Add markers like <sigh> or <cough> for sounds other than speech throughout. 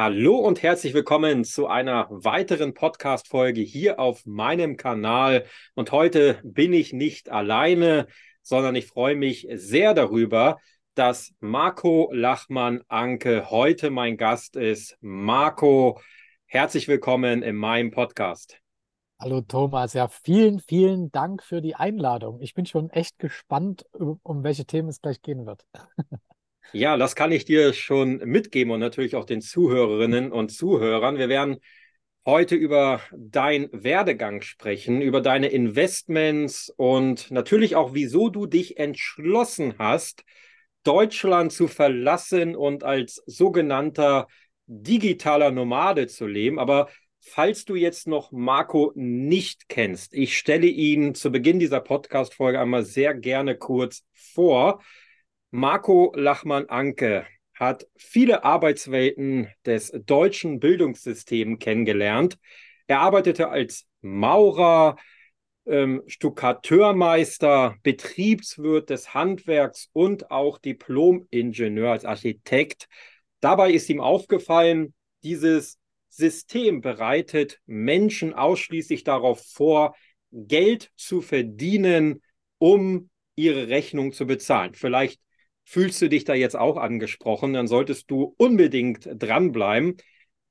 Hallo und herzlich willkommen zu einer weiteren Podcast-Folge hier auf meinem Kanal. Und heute bin ich nicht alleine, sondern ich freue mich sehr darüber, dass Marco Lachmann-Anke heute mein Gast ist. Marco, herzlich willkommen in meinem Podcast. Hallo Thomas, ja, vielen, vielen Dank für die Einladung. Ich bin schon echt gespannt, um welche Themen es gleich gehen wird. <laughs> Ja, das kann ich dir schon mitgeben und natürlich auch den Zuhörerinnen und Zuhörern. Wir werden heute über deinen Werdegang sprechen, über deine Investments und natürlich auch, wieso du dich entschlossen hast, Deutschland zu verlassen und als sogenannter digitaler Nomade zu leben. Aber falls du jetzt noch Marco nicht kennst, ich stelle ihn zu Beginn dieser Podcast-Folge einmal sehr gerne kurz vor. Marco Lachmann-Anke hat viele Arbeitswelten des deutschen Bildungssystems kennengelernt. Er arbeitete als Maurer, ähm, Stuckateurmeister, Betriebswirt des Handwerks und auch Diplomingenieur als Architekt. Dabei ist ihm aufgefallen, dieses System bereitet Menschen ausschließlich darauf vor, Geld zu verdienen, um ihre Rechnung zu bezahlen. Vielleicht Fühlst du dich da jetzt auch angesprochen, dann solltest du unbedingt dranbleiben.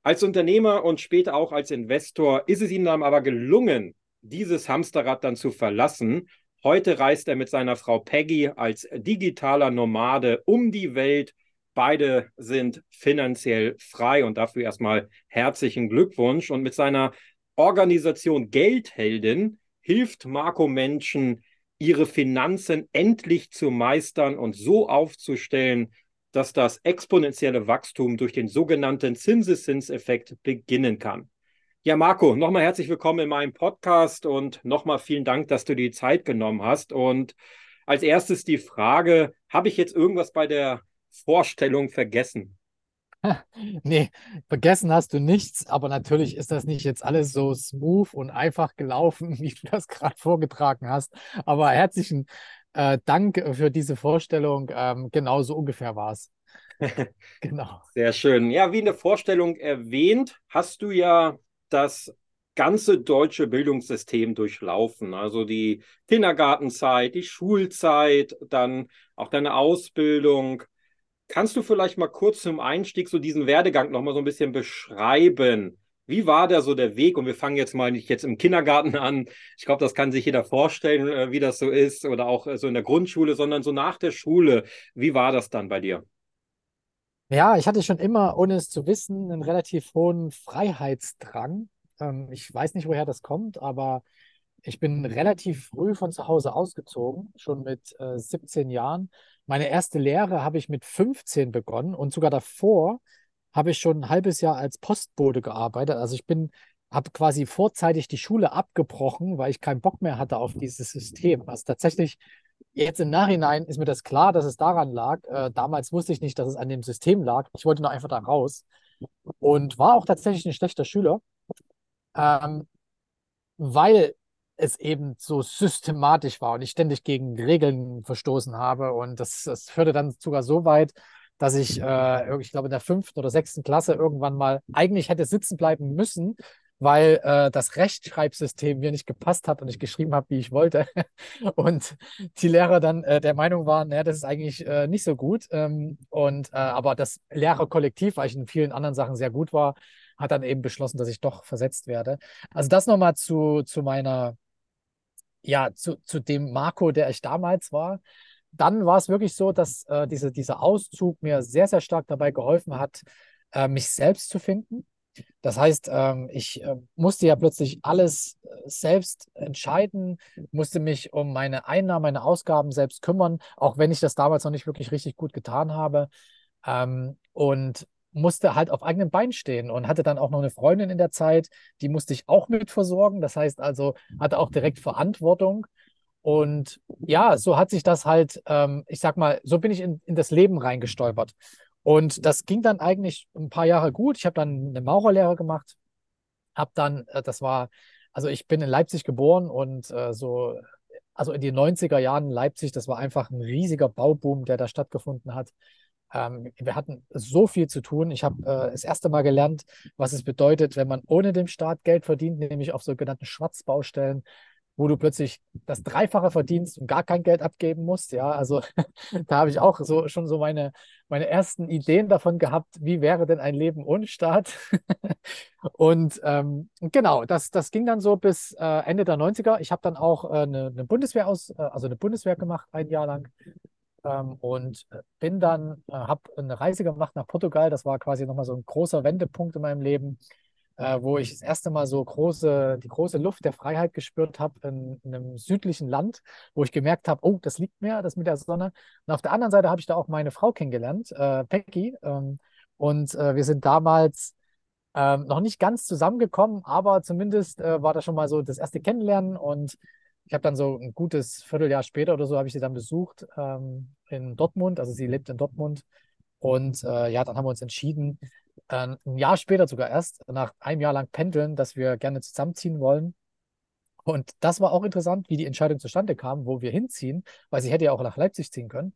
Als Unternehmer und später auch als Investor ist es ihm dann aber gelungen, dieses Hamsterrad dann zu verlassen. Heute reist er mit seiner Frau Peggy als digitaler Nomade um die Welt. Beide sind finanziell frei und dafür erstmal herzlichen Glückwunsch. Und mit seiner Organisation Geldhelden hilft Marco Menschen, ihre Finanzen endlich zu meistern und so aufzustellen, dass das exponentielle Wachstum durch den sogenannten Zinseszinseffekt beginnen kann. Ja, Marco, nochmal herzlich willkommen in meinem Podcast und nochmal vielen Dank, dass du die Zeit genommen hast. Und als erstes die Frage, habe ich jetzt irgendwas bei der Vorstellung vergessen? <laughs> Nee, vergessen hast du nichts, aber natürlich ist das nicht jetzt alles so smooth und einfach gelaufen, <laughs> wie du das gerade vorgetragen hast. Aber herzlichen äh, Dank für diese Vorstellung. Ähm, genau so ungefähr war es. <laughs> genau. Sehr schön. Ja, wie in der Vorstellung erwähnt, hast du ja das ganze deutsche Bildungssystem durchlaufen. Also die Kindergartenzeit, die Schulzeit, dann auch deine Ausbildung Kannst du vielleicht mal kurz zum Einstieg so diesen Werdegang nochmal so ein bisschen beschreiben? Wie war da so der Weg? Und wir fangen jetzt mal nicht jetzt im Kindergarten an. Ich glaube, das kann sich jeder vorstellen, äh, wie das so ist oder auch äh, so in der Grundschule, sondern so nach der Schule. Wie war das dann bei dir? Ja, ich hatte schon immer, ohne es zu wissen, einen relativ hohen Freiheitsdrang. Ähm, ich weiß nicht, woher das kommt, aber ich bin relativ früh von zu Hause ausgezogen, schon mit äh, 17 Jahren meine erste Lehre habe ich mit 15 begonnen und sogar davor habe ich schon ein halbes Jahr als Postbote gearbeitet. Also ich bin, habe quasi vorzeitig die Schule abgebrochen, weil ich keinen Bock mehr hatte auf dieses System. Also tatsächlich, jetzt im Nachhinein ist mir das klar, dass es daran lag. Äh, damals wusste ich nicht, dass es an dem System lag. Ich wollte nur einfach da raus und war auch tatsächlich ein schlechter Schüler, ähm, weil es eben so systematisch war und ich ständig gegen Regeln verstoßen habe. Und das, das führte dann sogar so weit, dass ich, äh, ich glaube, in der fünften oder sechsten Klasse irgendwann mal eigentlich hätte sitzen bleiben müssen, weil äh, das Rechtschreibsystem mir nicht gepasst hat und ich geschrieben habe, wie ich wollte. <laughs> und die Lehrer dann äh, der Meinung waren, naja, das ist eigentlich äh, nicht so gut. Ähm, und äh, aber das Lehrerkollektiv, weil ich in vielen anderen Sachen sehr gut war, hat dann eben beschlossen, dass ich doch versetzt werde. Also das nochmal zu, zu meiner ja, zu, zu dem Marco, der ich damals war. Dann war es wirklich so, dass äh, diese, dieser Auszug mir sehr, sehr stark dabei geholfen hat, äh, mich selbst zu finden. Das heißt, ähm, ich äh, musste ja plötzlich alles äh, selbst entscheiden, musste mich um meine Einnahmen, meine Ausgaben selbst kümmern, auch wenn ich das damals noch nicht wirklich richtig gut getan habe. Ähm, und musste halt auf eigenen Beinen stehen und hatte dann auch noch eine Freundin in der Zeit, die musste ich auch mit versorgen. Das heißt also, hatte auch direkt Verantwortung. Und ja, so hat sich das halt, ähm, ich sag mal, so bin ich in, in das Leben reingestolpert. Und das ging dann eigentlich ein paar Jahre gut. Ich habe dann eine Maurerlehre gemacht, habe dann, äh, das war, also ich bin in Leipzig geboren und äh, so, also in den 90er Jahren in Leipzig, das war einfach ein riesiger Bauboom, der da stattgefunden hat. Ähm, wir hatten so viel zu tun. Ich habe äh, das erste Mal gelernt, was es bedeutet, wenn man ohne den Staat Geld verdient, nämlich auf sogenannten Schwarzbaustellen, wo du plötzlich das Dreifache verdienst und gar kein Geld abgeben musst. Ja, also <laughs> da habe ich auch so schon so meine, meine ersten Ideen davon gehabt, wie wäre denn ein Leben ohne Staat? <laughs> und ähm, genau, das, das ging dann so bis äh, Ende der 90er. Ich habe dann auch äh, eine, eine, Bundeswehr aus, äh, also eine Bundeswehr gemacht, ein Jahr lang. Ähm, und äh, bin dann, äh, habe eine Reise gemacht nach Portugal. Das war quasi nochmal so ein großer Wendepunkt in meinem Leben äh, wo ich das erste Mal so große, die große Luft der Freiheit gespürt habe in, in, einem südlichen Land, wo ich gemerkt habe, oh, das liegt mir, das mit der Sonne. Und auf der anderen Seite habe ich da auch meine Frau kennengelernt, äh, Peggy. Ähm, und äh, wir sind damals ähm, noch nicht ganz zusammengekommen, aber zumindest äh, war das schon mal so das erste Kennenlernen und ich habe dann so ein gutes Vierteljahr später oder so habe ich sie dann besucht ähm, in Dortmund. Also sie lebt in Dortmund. Und äh, ja, dann haben wir uns entschieden, äh, ein Jahr später sogar erst, nach einem Jahr lang pendeln, dass wir gerne zusammenziehen wollen. Und das war auch interessant, wie die Entscheidung zustande kam, wo wir hinziehen, weil sie hätte ja auch nach Leipzig ziehen können.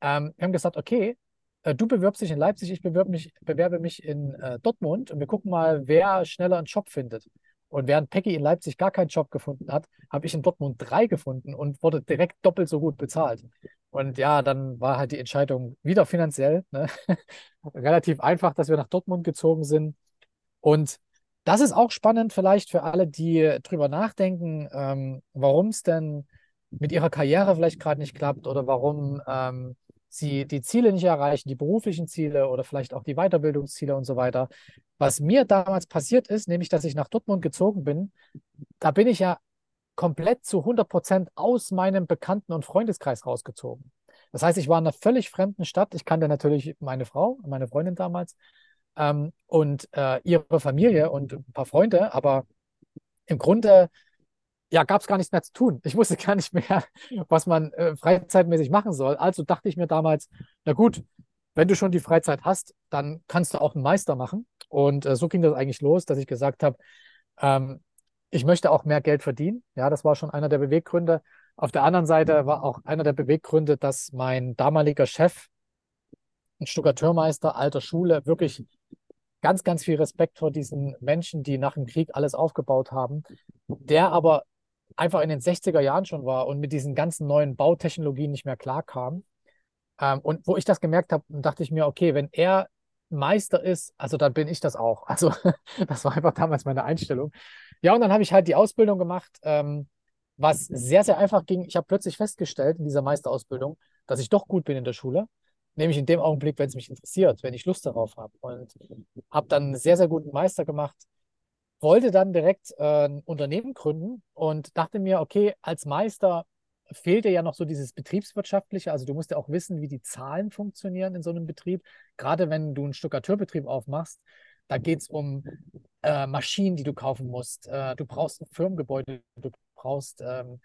Ähm, wir haben gesagt, okay, äh, du bewirbst dich in Leipzig, ich bewerbe mich, bewerbe mich in äh, Dortmund und wir gucken mal, wer schneller einen Job findet. Und während Peggy in Leipzig gar keinen Job gefunden hat, habe ich in Dortmund drei gefunden und wurde direkt doppelt so gut bezahlt. Und ja, dann war halt die Entscheidung wieder finanziell ne? <laughs> relativ einfach, dass wir nach Dortmund gezogen sind. Und das ist auch spannend vielleicht für alle, die drüber nachdenken, ähm, warum es denn mit ihrer Karriere vielleicht gerade nicht klappt oder warum ähm, sie die Ziele nicht erreichen, die beruflichen Ziele oder vielleicht auch die Weiterbildungsziele und so weiter. Was mir damals passiert ist, nämlich, dass ich nach Dortmund gezogen bin, da bin ich ja komplett zu 100 Prozent aus meinem Bekannten- und Freundeskreis rausgezogen. Das heißt, ich war in einer völlig fremden Stadt. Ich kannte natürlich meine Frau, meine Freundin damals ähm, und äh, ihre Familie und ein paar Freunde, aber im Grunde ja, gab es gar nichts mehr zu tun. Ich wusste gar nicht mehr, was man äh, freizeitmäßig machen soll. Also dachte ich mir damals, na gut, wenn du schon die Freizeit hast, dann kannst du auch einen Meister machen. Und äh, so ging das eigentlich los, dass ich gesagt habe, ähm, ich möchte auch mehr Geld verdienen. Ja, das war schon einer der Beweggründe. Auf der anderen Seite war auch einer der Beweggründe, dass mein damaliger Chef, ein Stuckateurmeister alter Schule, wirklich ganz, ganz viel Respekt vor diesen Menschen, die nach dem Krieg alles aufgebaut haben, der aber einfach in den 60er Jahren schon war und mit diesen ganzen neuen Bautechnologien nicht mehr klarkam. Ähm, und wo ich das gemerkt habe, dachte ich mir, okay, wenn er Meister ist, also dann bin ich das auch. Also <laughs> das war einfach damals meine Einstellung. Ja, und dann habe ich halt die Ausbildung gemacht, ähm, was sehr, sehr einfach ging. Ich habe plötzlich festgestellt in dieser Meisterausbildung, dass ich doch gut bin in der Schule. Nämlich in dem Augenblick, wenn es mich interessiert, wenn ich Lust darauf habe. Und habe dann einen sehr, sehr guten Meister gemacht. Wollte dann direkt äh, ein Unternehmen gründen und dachte mir, okay, als Meister fehlte ja noch so dieses Betriebswirtschaftliche. Also du musst ja auch wissen, wie die Zahlen funktionieren in so einem Betrieb. Gerade wenn du einen Stuckateurbetrieb aufmachst, da geht es um äh, Maschinen, die du kaufen musst. Äh, du brauchst ein Firmengebäude, du brauchst ähm,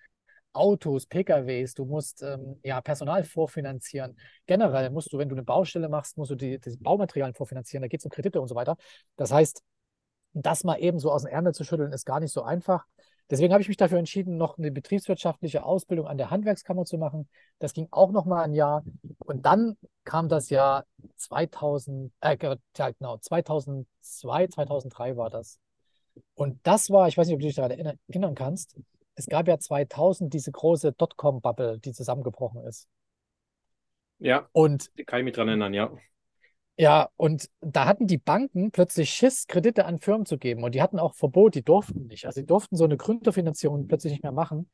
Autos, PKWs, du musst ähm, ja, Personal vorfinanzieren. Generell musst du, wenn du eine Baustelle machst, musst du die, die Baumaterialien vorfinanzieren. Da geht es um Kredite und so weiter. Das heißt, das mal eben so aus dem Ärmel zu schütteln, ist gar nicht so einfach. Deswegen habe ich mich dafür entschieden, noch eine betriebswirtschaftliche Ausbildung an der Handwerkskammer zu machen. Das ging auch noch mal ein Jahr. Und dann kam das Jahr 2000, äh, genau, 2002, 2003 war das. Und das war, ich weiß nicht, ob du dich daran erinnern kannst, es gab ja 2000 diese große Dotcom-Bubble, die zusammengebrochen ist. Ja, und kann ich mich daran erinnern, ja. Ja, und da hatten die Banken plötzlich Schiss, Kredite an Firmen zu geben. Und die hatten auch Verbot, die durften nicht. Also die durften so eine Gründerfinanzierung plötzlich nicht mehr machen.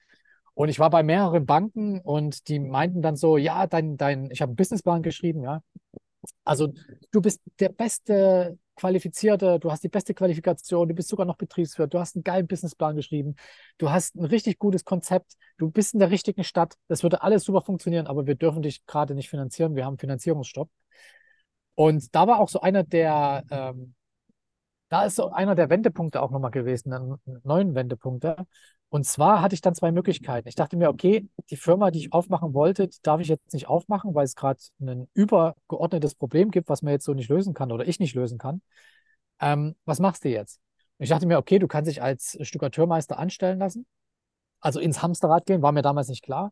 Und ich war bei mehreren Banken und die meinten dann so, ja, dein, dein, ich habe einen Businessplan geschrieben, ja. Also du bist der beste Qualifizierte, du hast die beste Qualifikation, du bist sogar noch Betriebswirt, du hast einen geilen Businessplan geschrieben, du hast ein richtig gutes Konzept, du bist in der richtigen Stadt, das würde alles super funktionieren, aber wir dürfen dich gerade nicht finanzieren, wir haben Finanzierungsstopp. Und da war auch so einer der, ähm, da ist so einer der Wendepunkte auch nochmal gewesen, neuen Wendepunkte. Und zwar hatte ich dann zwei Möglichkeiten. Ich dachte mir, okay, die Firma, die ich aufmachen wollte, die darf ich jetzt nicht aufmachen, weil es gerade ein übergeordnetes Problem gibt, was man jetzt so nicht lösen kann oder ich nicht lösen kann. Ähm, was machst du jetzt? Und ich dachte mir, okay, du kannst dich als Stuckateurmeister anstellen lassen, also ins Hamsterrad gehen, war mir damals nicht klar.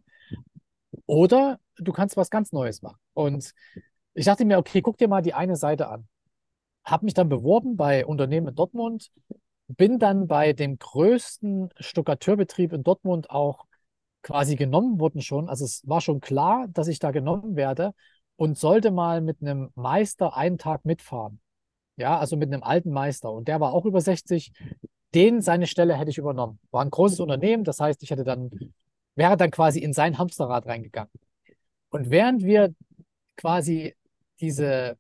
Oder du kannst was ganz Neues machen. Und ich dachte mir, okay, guck dir mal die eine Seite an. Habe mich dann beworben bei Unternehmen in Dortmund, bin dann bei dem größten Stuckateurbetrieb in Dortmund auch quasi genommen worden schon. Also es war schon klar, dass ich da genommen werde und sollte mal mit einem Meister einen Tag mitfahren. Ja, also mit einem alten Meister. Und der war auch über 60. Den, seine Stelle hätte ich übernommen. War ein großes Unternehmen, das heißt, ich hätte dann, wäre dann quasi in sein Hamsterrad reingegangen. Und während wir quasi diese,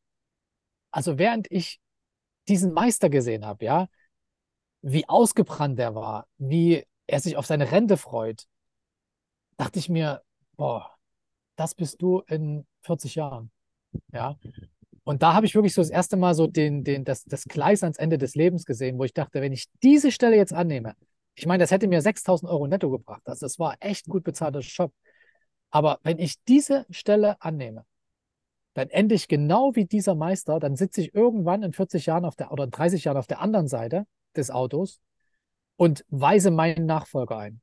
also während ich diesen Meister gesehen habe, ja, wie ausgebrannt er war, wie er sich auf seine Rente freut, dachte ich mir, boah, das bist du in 40 Jahren. Ja. Und da habe ich wirklich so das erste Mal so den, den, das, das Gleis ans Ende des Lebens gesehen, wo ich dachte, wenn ich diese Stelle jetzt annehme, ich meine, das hätte mir 6000 Euro netto gebracht. Also das war echt gut bezahlter Job. Aber wenn ich diese Stelle annehme, dann ende ich genau wie dieser Meister, dann sitze ich irgendwann in 40 Jahren auf der oder in 30 Jahren auf der anderen Seite des Autos und weise meinen Nachfolger ein.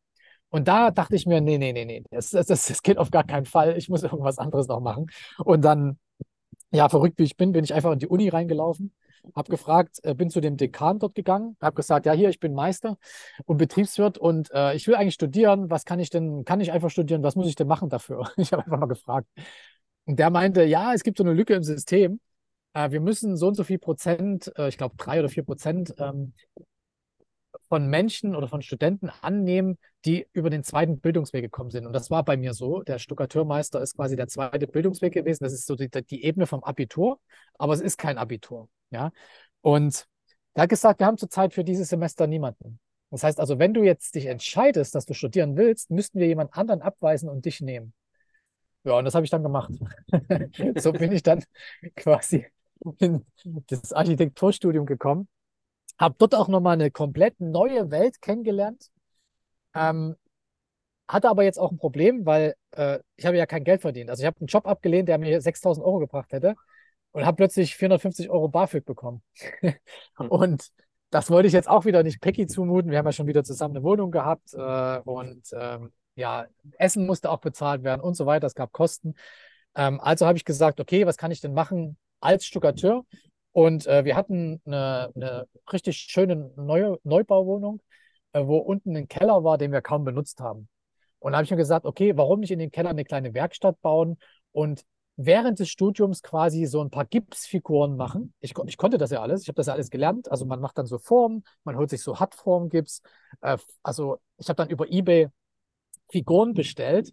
Und da dachte ich mir, nee, nee, nee, nee, das, das, das geht auf gar keinen Fall. Ich muss irgendwas anderes noch machen. Und dann, ja, verrückt wie ich bin, bin ich einfach in die Uni reingelaufen, habe gefragt, äh, bin zu dem Dekan dort gegangen, habe gesagt, ja, hier, ich bin Meister und Betriebswirt und äh, ich will eigentlich studieren. Was kann ich denn, kann ich einfach studieren? Was muss ich denn machen dafür? <laughs> Ich habe einfach mal gefragt. Und der meinte, ja, es gibt so eine Lücke im System. Äh, wir müssen so und so viel Prozent, äh, ich glaube drei oder vier Prozent, ähm, von Menschen oder von Studenten annehmen, die über den zweiten Bildungsweg gekommen sind. Und das war bei mir so. Der Stuckateurmeister ist quasi der zweite Bildungsweg gewesen. Das ist so die, die Ebene vom Abitur, aber es ist kein Abitur. Ja? Und er hat gesagt, wir haben zurzeit für dieses Semester niemanden. Das heißt also, wenn du jetzt dich entscheidest, dass du studieren willst, müssten wir jemand anderen abweisen und dich nehmen. Ja, und das habe ich dann gemacht. <laughs> so bin ich dann quasi in das Architekturstudium gekommen habe dort auch nochmal eine komplett neue Welt kennengelernt. Ähm, hatte aber jetzt auch ein Problem, weil äh, ich habe ja kein Geld verdient. Also ich habe einen Job abgelehnt, der mir 6000 Euro gebracht hätte und habe plötzlich 450 Euro BAföG bekommen. Hm. <laughs> und das wollte ich jetzt auch wieder nicht Peggy zumuten. Wir haben ja schon wieder zusammen eine Wohnung gehabt äh, und ähm, ja, Essen musste auch bezahlt werden und so weiter. Es gab Kosten. Ähm, also habe ich gesagt, okay, was kann ich denn machen als Stuckateur? Und äh, wir hatten eine, eine, richtig schöne neue Neubauwohnung, äh, wo unten ein Keller war, den wir kaum benutzt haben. Und da habe ich mir gesagt, okay, warum nicht in den Keller eine kleine Werkstatt bauen und während des Studiums quasi so ein paar Gipsfiguren machen. Ich, ich konnte das ja alles, ich habe das ja alles gelernt. Also man macht dann so Formen, man holt sich so Hartform-Gips. Äh, also ich habe dann über eBay Figuren bestellt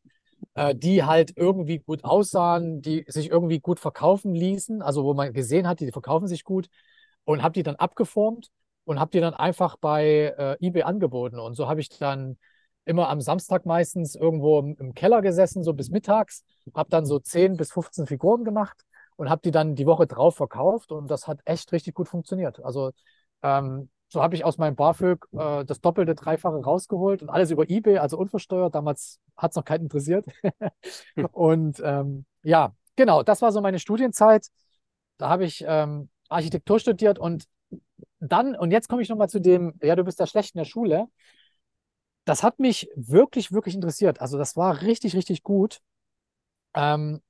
äh, die halt irgendwie gut aussahen, die sich irgendwie gut verkaufen ließen, also wo man gesehen hat, die verkaufen sich gut und habe die dann abgeformt und habe die dann einfach bei äh, eBay angeboten. Und so habe ich dann immer am Samstag meistens irgendwo im, im Keller gesessen, so bis mittags, habe dann so 10 bis 15 Figuren gemacht und habe die dann die Woche drauf verkauft und das hat echt richtig gut funktioniert. Also ähm, so habe ich aus meinem BAföG äh, das doppelte, dreifache rausgeholt und alles über eBay, also unversteuert. Damals hat es noch keinen interessiert. Hm. <laughs> und ähm, ja, genau, das war so meine Studienzeit. Da habe ich ähm, Architektur studiert und dann, und jetzt komme ich nochmal zu dem, ja, du bist da schlecht in der Schule. Das hat mich wirklich, wirklich interessiert. Also das war richtig, richtig gut. Ähm,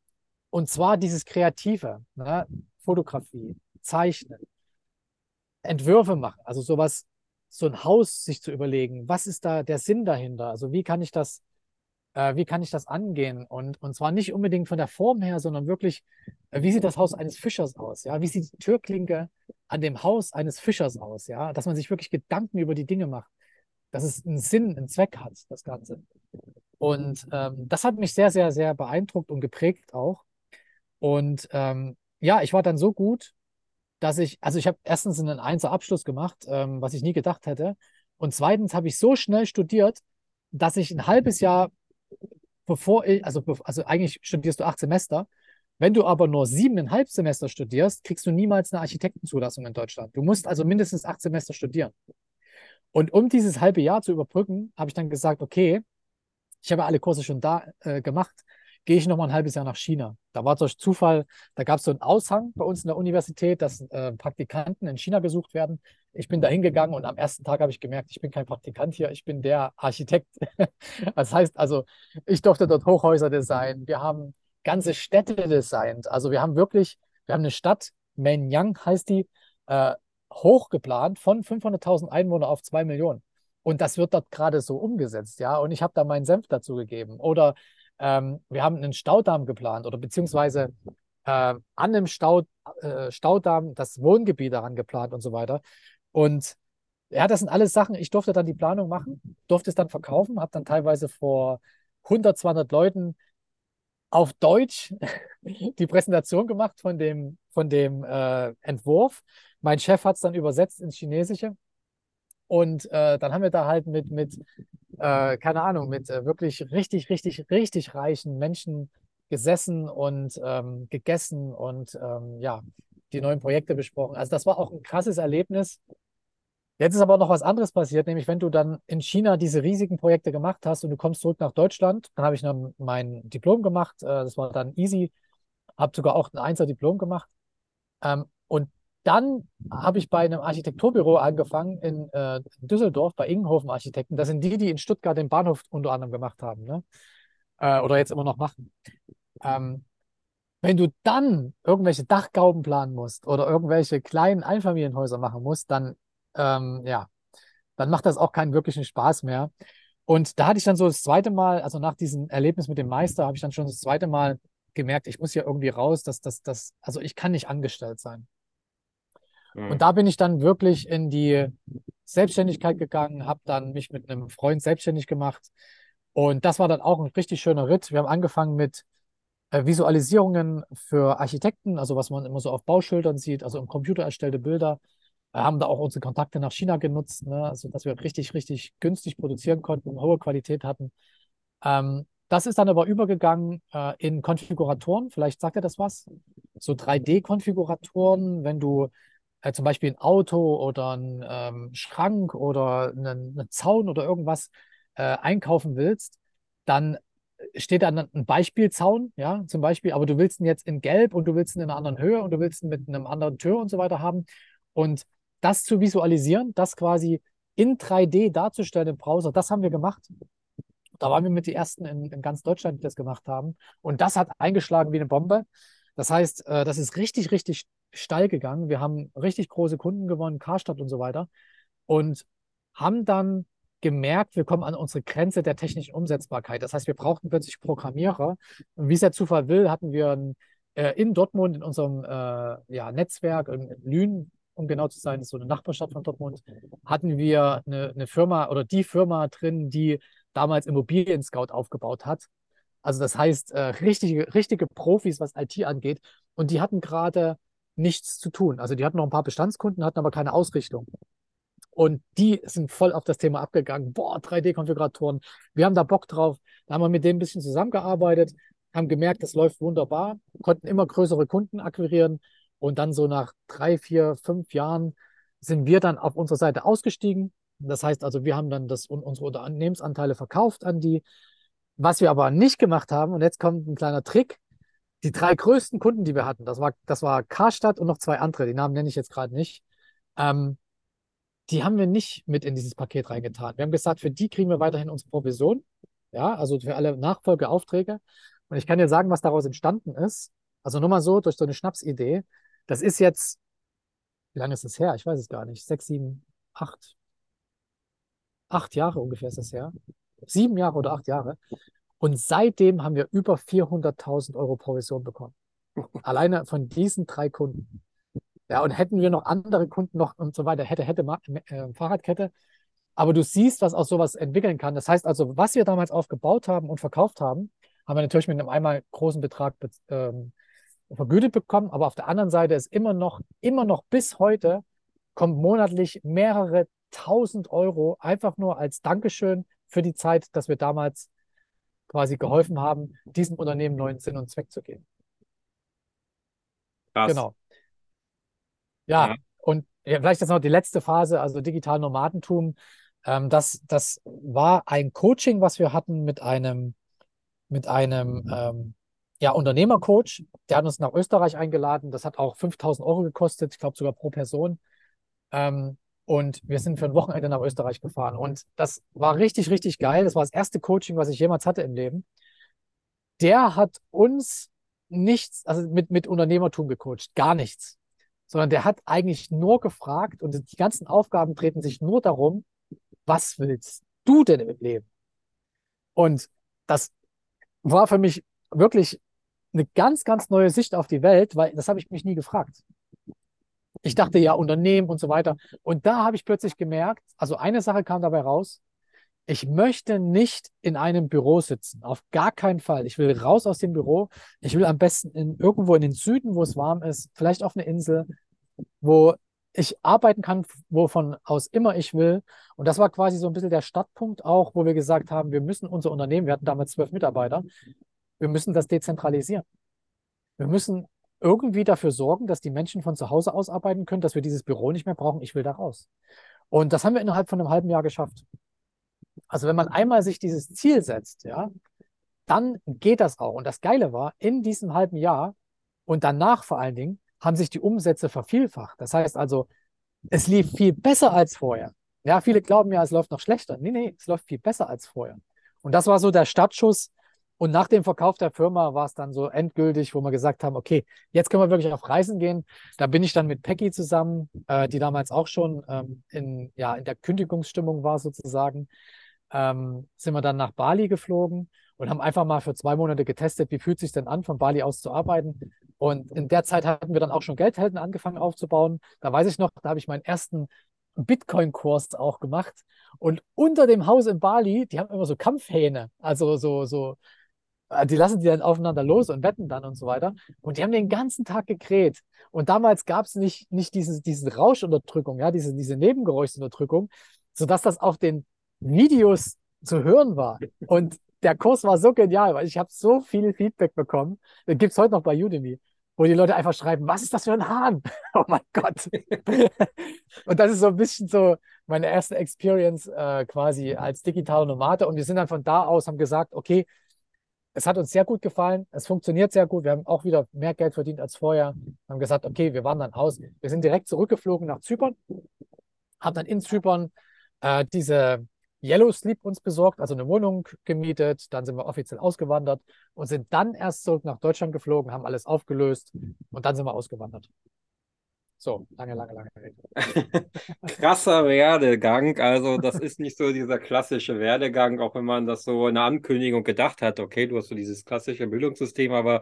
und zwar dieses Kreative, ne? Fotografie, Zeichnen, Entwürfe machen, also sowas, so ein Haus sich zu überlegen, was ist da der Sinn dahinter? Also wie kann ich das, äh, wie kann ich das angehen? Und, und zwar nicht unbedingt von der Form her, sondern wirklich, äh, wie sieht das Haus eines Fischers aus? Ja, wie sieht die Türklinke an dem Haus eines Fischers aus? Ja, dass man sich wirklich Gedanken über die Dinge macht, dass es einen Sinn, einen Zweck hat, das Ganze. Und ähm, das hat mich sehr, sehr, sehr beeindruckt und geprägt auch. Und ähm, ja, ich war dann so gut, dass ich, also ich habe erstens einen Einser-Abschluss gemacht, ähm, was ich nie gedacht hätte. Und zweitens habe ich so schnell studiert, dass ich ein halbes Jahr, bevor ich, also, also eigentlich studierst du acht Semester, wenn du aber nur siebeneinhalb Semester studierst, kriegst du niemals eine Architektenzulassung in Deutschland. Du musst also mindestens acht Semester studieren. Und um dieses halbe Jahr zu überbrücken, habe ich dann gesagt, okay, ich habe alle Kurse schon da äh, gemacht gehe ich noch mal ein halbes Jahr nach China. Da war durch Zufall, da gab es so einen Aushang bei uns in der Universität, dass äh, Praktikanten in China gesucht werden. Ich bin da hingegangen und am ersten Tag habe ich gemerkt, ich bin kein Praktikant hier, ich bin der Architekt. <laughs> das heißt also, ich durfte dort Hochhäuser designen. Wir haben ganze Städte designt. Also wir haben wirklich, wir haben eine Stadt, Menyang heißt die, äh, hochgeplant von 500.000 Einwohner auf 2 Millionen. Und das wird dort gerade so umgesetzt, ja. Und ich habe da meinen Senf dazu gegeben. Oder ähm, wir haben einen Staudamm geplant oder beziehungsweise äh, an einem Stau, äh, Staudamm das Wohngebiet daran geplant und so weiter. Und ja, das sind alles Sachen. Ich durfte dann die Planung machen, durfte es dann verkaufen, habe dann teilweise vor 100, 200 Leuten auf Deutsch <laughs> die Präsentation gemacht von dem, von dem äh, Entwurf. Mein Chef hat es dann übersetzt ins Chinesische. Und äh, dann haben wir da halt mit, mit äh, keine Ahnung, mit äh, wirklich richtig, richtig, richtig reichen Menschen gesessen und ähm, gegessen und ähm, ja, die neuen Projekte besprochen. Also das war auch ein krasses Erlebnis. Jetzt ist aber noch was anderes passiert, nämlich wenn du dann in China diese riesigen Projekte gemacht hast und du kommst zurück nach Deutschland, dann habe ich dann mein Diplom gemacht, äh, das war dann easy, habe sogar auch ein Einser-Diplom gemacht. Ähm, und dann habe ich bei einem Architekturbüro angefangen in äh, Düsseldorf bei Ingenhofen Architekten. Das sind die, die in Stuttgart den Bahnhof unter anderem gemacht haben, ne? Äh, oder jetzt immer noch machen. Ähm, wenn du dann irgendwelche Dachgauben planen musst oder irgendwelche kleinen Einfamilienhäuser machen musst, dann ähm, ja, dann macht das auch keinen wirklichen Spaß mehr. Und da hatte ich dann so das zweite Mal, also nach diesem Erlebnis mit dem Meister, habe ich dann schon das zweite Mal gemerkt, ich muss hier irgendwie raus, dass das, das, also ich kann nicht angestellt sein. Mhm. Und da bin ich dann wirklich in die Selbstständigkeit gegangen, habe dann mich mit einem Freund selbstständig gemacht. Und das war dann auch ein richtig schöner Ritt. Wir haben angefangen mit äh, Visualisierungen für Architekten, also was man immer so auf Bauschildern sieht, also im Computer erstellte Bilder. Wir haben da auch unsere Kontakte nach China genutzt, ne? also dass wir richtig, richtig günstig produzieren konnten, hohe Qualität hatten. Ähm, das ist dann aber übergegangen äh, in Konfiguratoren. Vielleicht sagt er das was. So 3D-Konfiguratoren, wenn du äh, zum Beispiel ein Auto oder einen ähm, Schrank oder einen, einen, Zaun oder irgendwas äh, einkaufen willst, dann steht da ein Beispielzaun, ja, zum Beispiel, aber du willst ihn jetzt in Gelb und du willst ihn in einer anderen Höhe und du willst ihn mit einem anderen Tür und so weiter haben. Und das zu visualisieren, das quasi in 3D darzustellen im Browser, das haben wir gemacht. Da waren wir mit die ersten in, in ganz Deutschland, die das gemacht haben. Und das hat eingeschlagen wie eine Bombe. Das heißt, äh, das ist richtig, richtig steil gegangen. Wir haben richtig große Kunden gewonnen, Karstadt und so weiter. Und haben dann gemerkt, wir kommen an unsere Grenze der technischen Umsetzbarkeit. Das heißt, wir brauchten plötzlich Programmierer. Und wie es der Zufall will, hatten wir ein, äh, in Dortmund in unserem äh, ja, Netzwerk, in Lünen, um genau zu sein, ist so eine Nachbarstadt von Dortmund, hatten wir eine, eine Firma oder die Firma drin, die damals Immobilien Scout aufgebaut hat. Also das heißt, äh, richtige, richtige Profis, was IT angeht. Und die hatten gerade nichts zu tun. Also die hatten noch ein paar Bestandskunden, hatten aber keine Ausrichtung. Und die sind voll auf das Thema abgegangen. Boah, 3D-Konfiguratoren, wir haben da Bock drauf. Da haben wir mit denen ein bisschen zusammengearbeitet, haben gemerkt, das läuft wunderbar, konnten immer größere Kunden akquirieren. Und dann so nach drei, vier, fünf Jahren sind wir dann auf unserer Seite ausgestiegen. Das heißt also, wir haben dann das, unsere Unternehmensanteile verkauft an die. Was wir aber nicht gemacht haben, und jetzt kommt ein kleiner Trick, die drei größten Kunden, die wir hatten, das war, das war Karstadt und noch zwei andere, die Namen nenne ich jetzt gerade nicht, ähm, die haben wir nicht mit in dieses Paket reingetan. Wir haben gesagt, für die kriegen wir weiterhin unsere Provision, ja, also für alle Nachfolgeaufträge. Und ich kann dir sagen, was daraus entstanden ist. Also nur mal so, durch so eine Schnapsidee. Das ist jetzt, wie lange ist das her? Ich weiß es gar nicht. Sechs, sieben, acht, acht Jahre ungefähr ist das her. Sieben Jahre oder acht Jahre. Und seitdem haben wir über 400.000 Euro Provision bekommen. <laughs> Alleine von diesen drei Kunden. Ja, und hätten wir noch andere Kunden noch und so weiter, hätte, hätte äh, Fahrradkette. Aber du siehst, was aus sowas entwickeln kann. Das heißt also, was wir damals aufgebaut haben und verkauft haben, haben wir natürlich mit einem einmal großen Betrag ähm, vergütet bekommen. Aber auf der anderen Seite ist immer noch, immer noch bis heute kommt monatlich mehrere tausend Euro einfach nur als Dankeschön für die Zeit, dass wir damals quasi geholfen haben, diesem Unternehmen neuen Sinn und Zweck zu geben. Krass. Genau. Ja, ja. und ja, vielleicht jetzt noch die letzte Phase, also digital Nomadentum. Ähm, das, das war ein Coaching, was wir hatten mit einem, mit einem ähm, ja, Unternehmercoach. Der hat uns nach Österreich eingeladen. Das hat auch 5000 Euro gekostet, ich glaube sogar pro Person. Ähm, und wir sind für ein Wochenende nach Österreich gefahren. Und das war richtig, richtig geil. Das war das erste Coaching, was ich jemals hatte im Leben. der hat uns nichts, also mit, mit Unternehmertum gecoacht, gar nichts. Sondern der hat eigentlich nur gefragt und die ganzen Aufgaben treten sich nur darum, was willst du denn im Leben? Und das war für mich wirklich eine ganz, ganz neue Sicht auf die Welt, weil das habe ich mich nie gefragt. Ich dachte ja Unternehmen und so weiter. Und da habe ich plötzlich gemerkt, also eine Sache kam dabei raus, ich möchte nicht in einem Büro sitzen, auf gar keinen Fall. Ich will raus aus dem Büro. Ich will am besten in, irgendwo in den Süden, wo es warm ist, vielleicht auf eine Insel, wo ich arbeiten kann, wovon aus immer ich will. Und das war quasi so ein bisschen der Startpunkt auch, wo wir gesagt haben, wir müssen unser Unternehmen, wir hatten damals zwölf Mitarbeiter, wir müssen das dezentralisieren. Wir müssen irgendwie dafür sorgen, dass die Menschen von zu Hause aus arbeiten können, dass wir dieses Büro nicht mehr brauchen. Ich will da raus. Und das haben wir innerhalb von einem halben Jahr geschafft. Also wenn man einmal sich dieses Ziel setzt, ja, dann geht das auch. Und das Geile war, in diesem halben Jahr und danach vor allen Dingen haben sich die Umsätze vervielfacht. Das heißt also, es lief viel besser als vorher. Ja, viele glauben ja, es läuft noch schlechter. Nee, nee, es läuft viel besser als vorher. Und das war so der Startschuss. Und nach dem Verkauf der Firma war es dann so endgültig, wo wir gesagt haben, okay, jetzt können wir wirklich auf Reisen gehen. Da bin ich dann mit Peggy zusammen, äh, die damals auch schon ähm, in, ja, in der Kündigungsstimmung war sozusagen ähm, sind wir dann nach Bali geflogen und haben einfach mal für zwei Monate getestet, wie fühlt es sich denn an, von Bali aus zu arbeiten. Und in der Zeit hatten wir dann auch schon Geldhelden angefangen aufzubauen. Da weiß ich noch, da habe ich meinen ersten Bitcoin-Kurs auch gemacht. Und unter dem Haus in Bali, die haben immer so Kampfhähne, also so, so, die lassen die dann aufeinander los und wetten dann und so weiter. Und die haben den ganzen Tag gekräht. Und damals gab es nicht, nicht diese, diese Rauschunterdrückung, ja, diese, diese Nebengeräuschunterdrückung, sodass das auf den Videos zu hören war. Und der Kurs war so genial, weil ich habe so viel Feedback bekommen. Den gibt es heute noch bei Udemy, wo die Leute einfach schreiben, was ist das für ein Hahn? <laughs> Oh mein Gott. <laughs> und das ist so ein bisschen so meine erste Experience äh, quasi als digitaler Nomade. Und wir sind dann von da aus, haben gesagt, okay, es hat uns sehr gut gefallen, es funktioniert sehr gut, wir haben auch wieder mehr Geld verdient als vorher, haben gesagt, okay, wir wandern aus. Wir sind direkt zurückgeflogen nach Zypern, haben dann in Zypern äh, diese Yellow Sleep uns besorgt, also eine Wohnung gemietet. Dann sind wir offiziell ausgewandert und sind dann erst zurück nach Deutschland geflogen, haben alles aufgelöst und dann sind wir ausgewandert. So, lange, lange, lange Rede. <laughs> Krasser Werdegang. Also, das ist nicht so dieser klassische Werdegang, auch wenn man das so in der Ankündigung gedacht hat. Okay, du hast so dieses klassische Bildungssystem, aber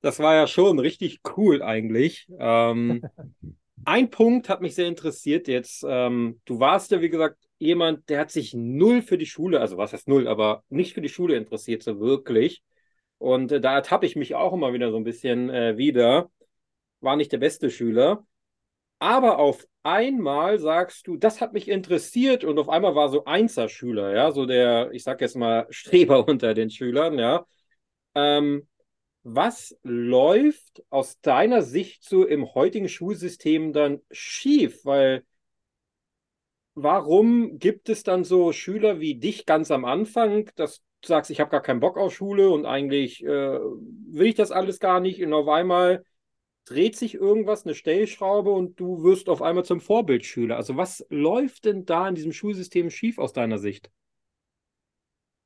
das war ja schon richtig cool eigentlich. Ähm, <laughs> ein Punkt hat mich sehr interessiert jetzt. Ähm, du warst ja, wie gesagt, jemand, der hat sich null für die Schule, also was heißt null, aber nicht für die Schule interessiert, so wirklich. Und äh, da ertappe ich mich auch immer wieder so ein bisschen äh, wieder. War nicht der beste Schüler. Aber auf einmal sagst du, das hat mich interessiert und auf einmal war so Einser-Schüler, ja, so der, ich sag jetzt mal, Streber <laughs> unter den Schülern, ja. Ähm, was läuft aus deiner Sicht so im heutigen Schulsystem dann schief? Weil warum gibt es dann so Schüler wie dich ganz am Anfang, dass du sagst, ich habe gar keinen Bock auf Schule und eigentlich äh, will ich das alles gar nicht und auf einmal dreht sich irgendwas, eine Stellschraube und du wirst auf einmal zum Vorbildschüler. Also was läuft denn da in diesem Schulsystem schief aus deiner Sicht?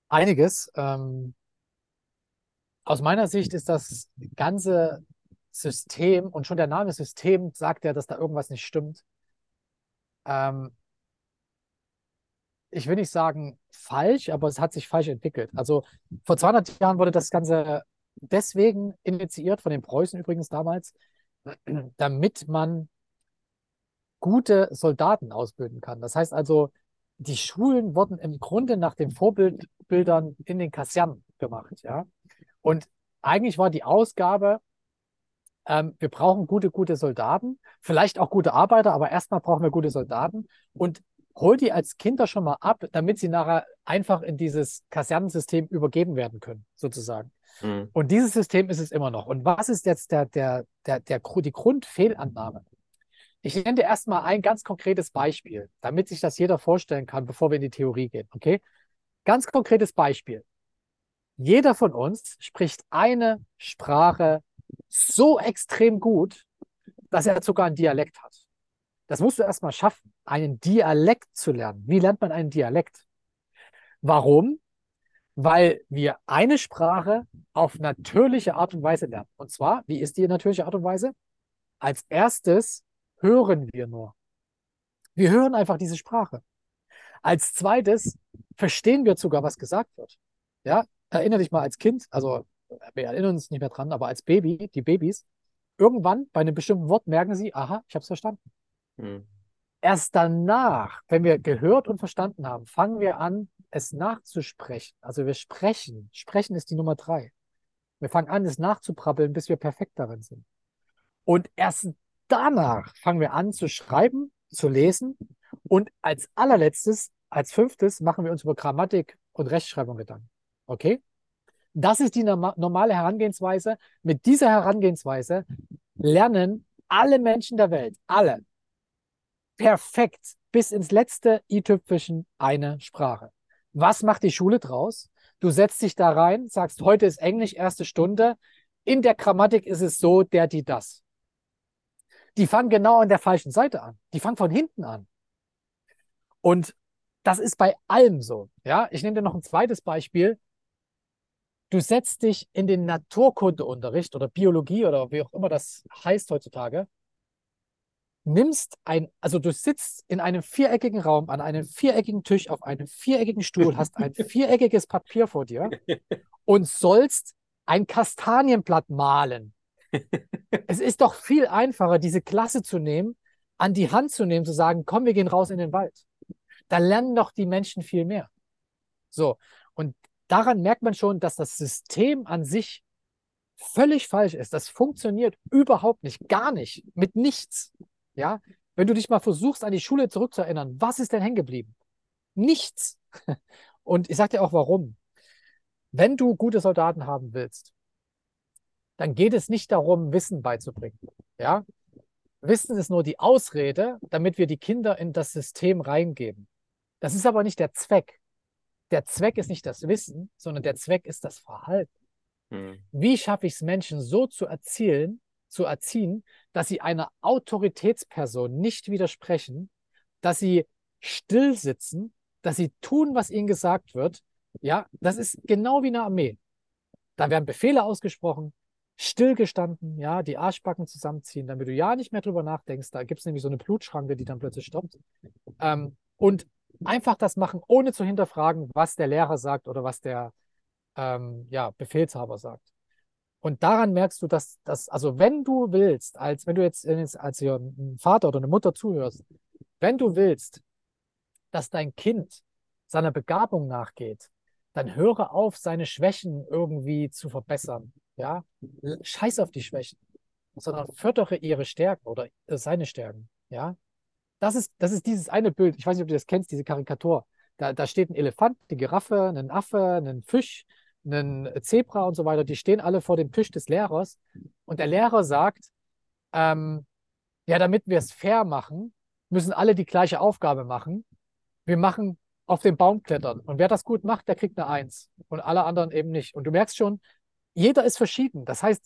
Einiges. Ähm, aus meiner Sicht ist das ganze System und schon der Name System sagt ja, dass da irgendwas nicht stimmt. Ähm, ich will nicht sagen falsch, aber es hat sich falsch entwickelt. Also vor 200 Jahren wurde das Ganze deswegen initiiert, von den Preußen übrigens damals, damit man gute Soldaten ausbilden kann. Das heißt also, die Schulen wurden im Grunde nach den Vorbildbildern in den Kasernen gemacht, ja. Und eigentlich war die Ausgabe, ähm, wir brauchen gute, gute Soldaten, vielleicht auch gute Arbeiter, aber erstmal brauchen wir gute Soldaten. Und hol die als Kinder schon mal ab, damit sie nachher einfach in dieses Kasernensystem übergeben werden können, sozusagen. Mhm. Und dieses System ist es immer noch. Und was ist jetzt der, der, der, der, die Grundfehlannahme? Ich nenne dir erstmal ein ganz konkretes Beispiel, damit sich das jeder vorstellen kann, bevor wir in die Theorie gehen. Okay? Ganz konkretes Beispiel. Jeder von uns spricht eine Sprache so extrem gut, dass er sogar einen Dialekt hat. Das musst du erstmal schaffen, einen Dialekt zu lernen. Wie lernt man einen Dialekt? Warum? Weil wir eine Sprache auf natürliche Art und Weise lernen. Und zwar, wie ist die natürliche Art und Weise? Als erstes hören wir nur. Wir hören einfach diese Sprache. Als zweites verstehen wir sogar, was gesagt wird. Ja, erinnere dich mal als Kind, also wir erinnern uns nicht mehr dran, aber als Baby, die Babys, irgendwann bei einem bestimmten Wort merken sie, aha, ich habe es verstanden. Hm. Erst danach, wenn wir gehört und verstanden haben, fangen wir an, es nachzusprechen. Also wir sprechen. Sprechen ist die Nummer drei. Wir fangen an, es nachzuprabbeln, bis wir perfekt darin sind. Und erst danach fangen wir an zu schreiben, zu lesen. Und als allerletztes, als fünftes, machen wir uns über Grammatik und Rechtschreibung Gedanken. Okay? Das ist die normale Herangehensweise. Mit dieser Herangehensweise lernen alle Menschen der Welt, alle, perfekt bis ins letzte i-Tüpfelchen eine Sprache. Was macht die Schule draus? Du setzt dich da rein, sagst, heute ist Englisch, erste Stunde. In der Grammatik ist es so, der, die, das. Die fangen genau an der falschen Seite an. Die fangen von hinten an. Und das ist bei allem so. Ja, ich nehme dir noch ein zweites Beispiel. Du setzt dich in den Naturkundeunterricht oder Biologie oder wie auch immer das heißt heutzutage nimmst ein, also du sitzt in einem viereckigen Raum an einem viereckigen Tisch auf einem viereckigen Stuhl, hast ein <laughs> viereckiges Papier vor dir und sollst ein Kastanienblatt malen. es ist doch viel einfacher, diese Klasse zu nehmen, an die Hand zu nehmen, zu sagen, komm, wir gehen raus in den Wald. Da lernen doch die Menschen viel mehr. So. Und daran merkt man schon, dass das System an sich völlig falsch ist. Das funktioniert überhaupt nicht, gar nicht, mit nichts. Ja, wenn du dich mal versuchst, an die Schule zurückzuerinnern, was ist denn hängen geblieben? Nichts. <laughs> Und ich sage dir auch warum. Wenn du gute Soldaten haben willst, dann geht es nicht darum, Wissen beizubringen. Ja, Wissen ist nur die Ausrede, damit wir die Kinder in das System reingeben. Das ist aber nicht der Zweck. Der Zweck ist nicht das Wissen, sondern der Zweck ist das Verhalten. Hm. Wie schaffe ich es Menschen so zu erzielen, zu erziehen, dass sie einer Autoritätsperson nicht widersprechen, dass sie still sitzen, dass sie tun, was ihnen gesagt wird. Ja, das ist genau wie eine Armee. Da werden Befehle ausgesprochen, stillgestanden, ja, die Arschbacken zusammenziehen, damit du ja nicht mehr drüber nachdenkst. Da gibt es nämlich so eine Blutschranke, die dann plötzlich stoppt. Ähm, und einfach das machen, ohne zu hinterfragen, was der Lehrer sagt oder was der ähm, ja, Befehlshaber sagt. Und daran merkst du, dass das, also wenn du willst, als wenn du jetzt, als ein Vater oder eine Mutter zuhörst, wenn du willst, dass dein Kind seiner Begabung nachgeht, dann höre auf, seine Schwächen irgendwie zu verbessern. Ja, scheiß auf die Schwächen, sondern fördere ihre Stärken oder seine Stärken. Ja, das ist, das ist dieses eine Bild. Ich weiß nicht, ob du das kennst, diese Karikatur. Da, da steht ein Elefant, eine Giraffe, ein Affe, ein Fisch einen Zebra und so weiter, die stehen alle vor dem Tisch des Lehrers und der Lehrer sagt, ähm, ja, damit wir es fair machen, müssen alle die gleiche Aufgabe machen. Wir machen auf den Baum klettern und wer das gut macht, der kriegt eine Eins und alle anderen eben nicht. Und du merkst schon, jeder ist verschieden. Das heißt,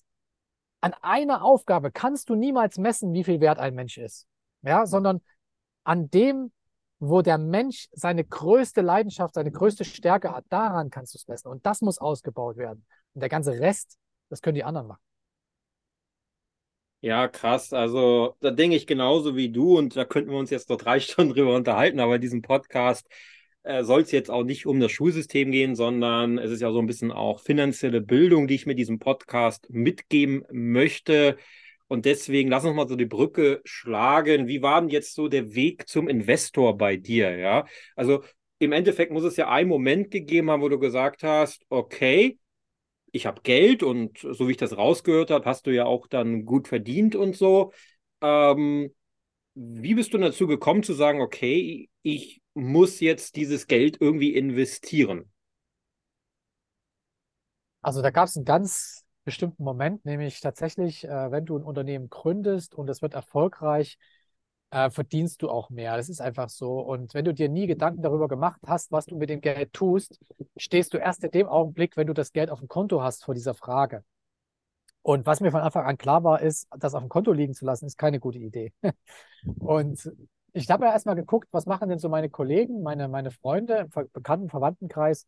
an einer Aufgabe kannst du niemals messen, wie viel wert ein Mensch ist, ja, sondern an dem, wo der Mensch seine größte Leidenschaft, seine größte Stärke hat, daran kannst du es messen. Und das muss ausgebaut werden. Und der ganze Rest, das können die anderen machen. Ja, krass. Also da denke ich genauso wie du und da könnten wir uns jetzt noch drei <laughs> Stunden drüber unterhalten, aber in diesem Podcast äh, soll es jetzt auch nicht um das Schulsystem gehen, sondern es ist ja so ein bisschen auch finanzielle Bildung, die ich mit diesem Podcast mitgeben möchte. Und deswegen lass uns mal so die Brücke schlagen. Wie war denn jetzt so der Weg zum Investor bei dir? Ja, also im Endeffekt muss es ja einen Moment gegeben haben, wo du gesagt hast, okay, ich habe Geld und so wie ich das rausgehört habe, hast du ja auch dann gut verdient und so. Ähm, wie bist du dazu gekommen zu sagen, okay, ich muss jetzt dieses Geld irgendwie investieren? Also da gab es einen ganz bestimmten Moment, nämlich tatsächlich, äh, wenn du ein Unternehmen gründest und es wird erfolgreich, äh, verdienst du auch mehr. Das ist einfach so. Und wenn du dir nie Gedanken darüber gemacht hast, was du mit dem Geld tust, stehst du erst in dem Augenblick, wenn du das Geld auf dem Konto hast, vor dieser Frage. Und was mir von Anfang an klar war, ist, das auf dem Konto liegen zu lassen, ist keine gute Idee. <laughs> und ich habe ja erstmal geguckt, was machen denn so meine Kollegen, meine, meine Freunde im Bekannten Verwandtenkreis.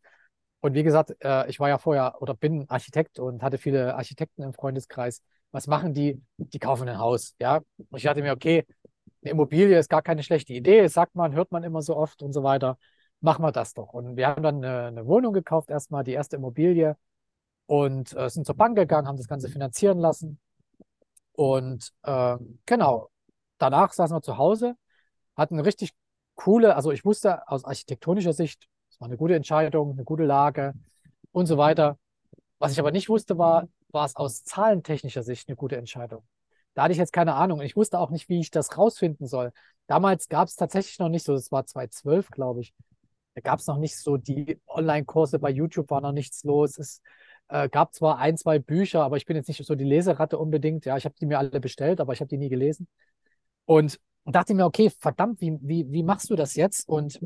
Und wie gesagt, äh, ich war ja vorher oder bin Architekt und hatte viele Architekten im Freundeskreis. Was machen die? Die kaufen ein Haus. Ja, und ich dachte mir, okay, eine Immobilie ist gar keine schlechte Idee, sagt man, hört man immer so oft und so weiter. Machen wir das doch. Und wir haben dann eine, eine Wohnung gekauft, erstmal die erste Immobilie und äh, sind zur Bank gegangen, haben das Ganze finanzieren lassen. Und äh, genau, danach saßen wir zu Hause, hatten richtig coole, also ich wusste aus architektonischer Sicht, es war eine gute Entscheidung, eine gute Lage und so weiter. Was ich aber nicht wusste, war, war es aus zahlentechnischer Sicht eine gute Entscheidung. Da hatte ich jetzt keine Ahnung. Ich wusste auch nicht, wie ich das rausfinden soll. Damals gab es tatsächlich noch nicht so, das war 2012, glaube ich. Da gab es noch nicht so die Online-Kurse bei YouTube, war noch nichts los. Es äh, gab zwar ein, zwei Bücher, aber ich bin jetzt nicht so die Leseratte unbedingt. Ja, ich habe die mir alle bestellt, aber ich habe die nie gelesen. Und dachte mir, okay, verdammt, wie, wie, wie machst du das jetzt? Und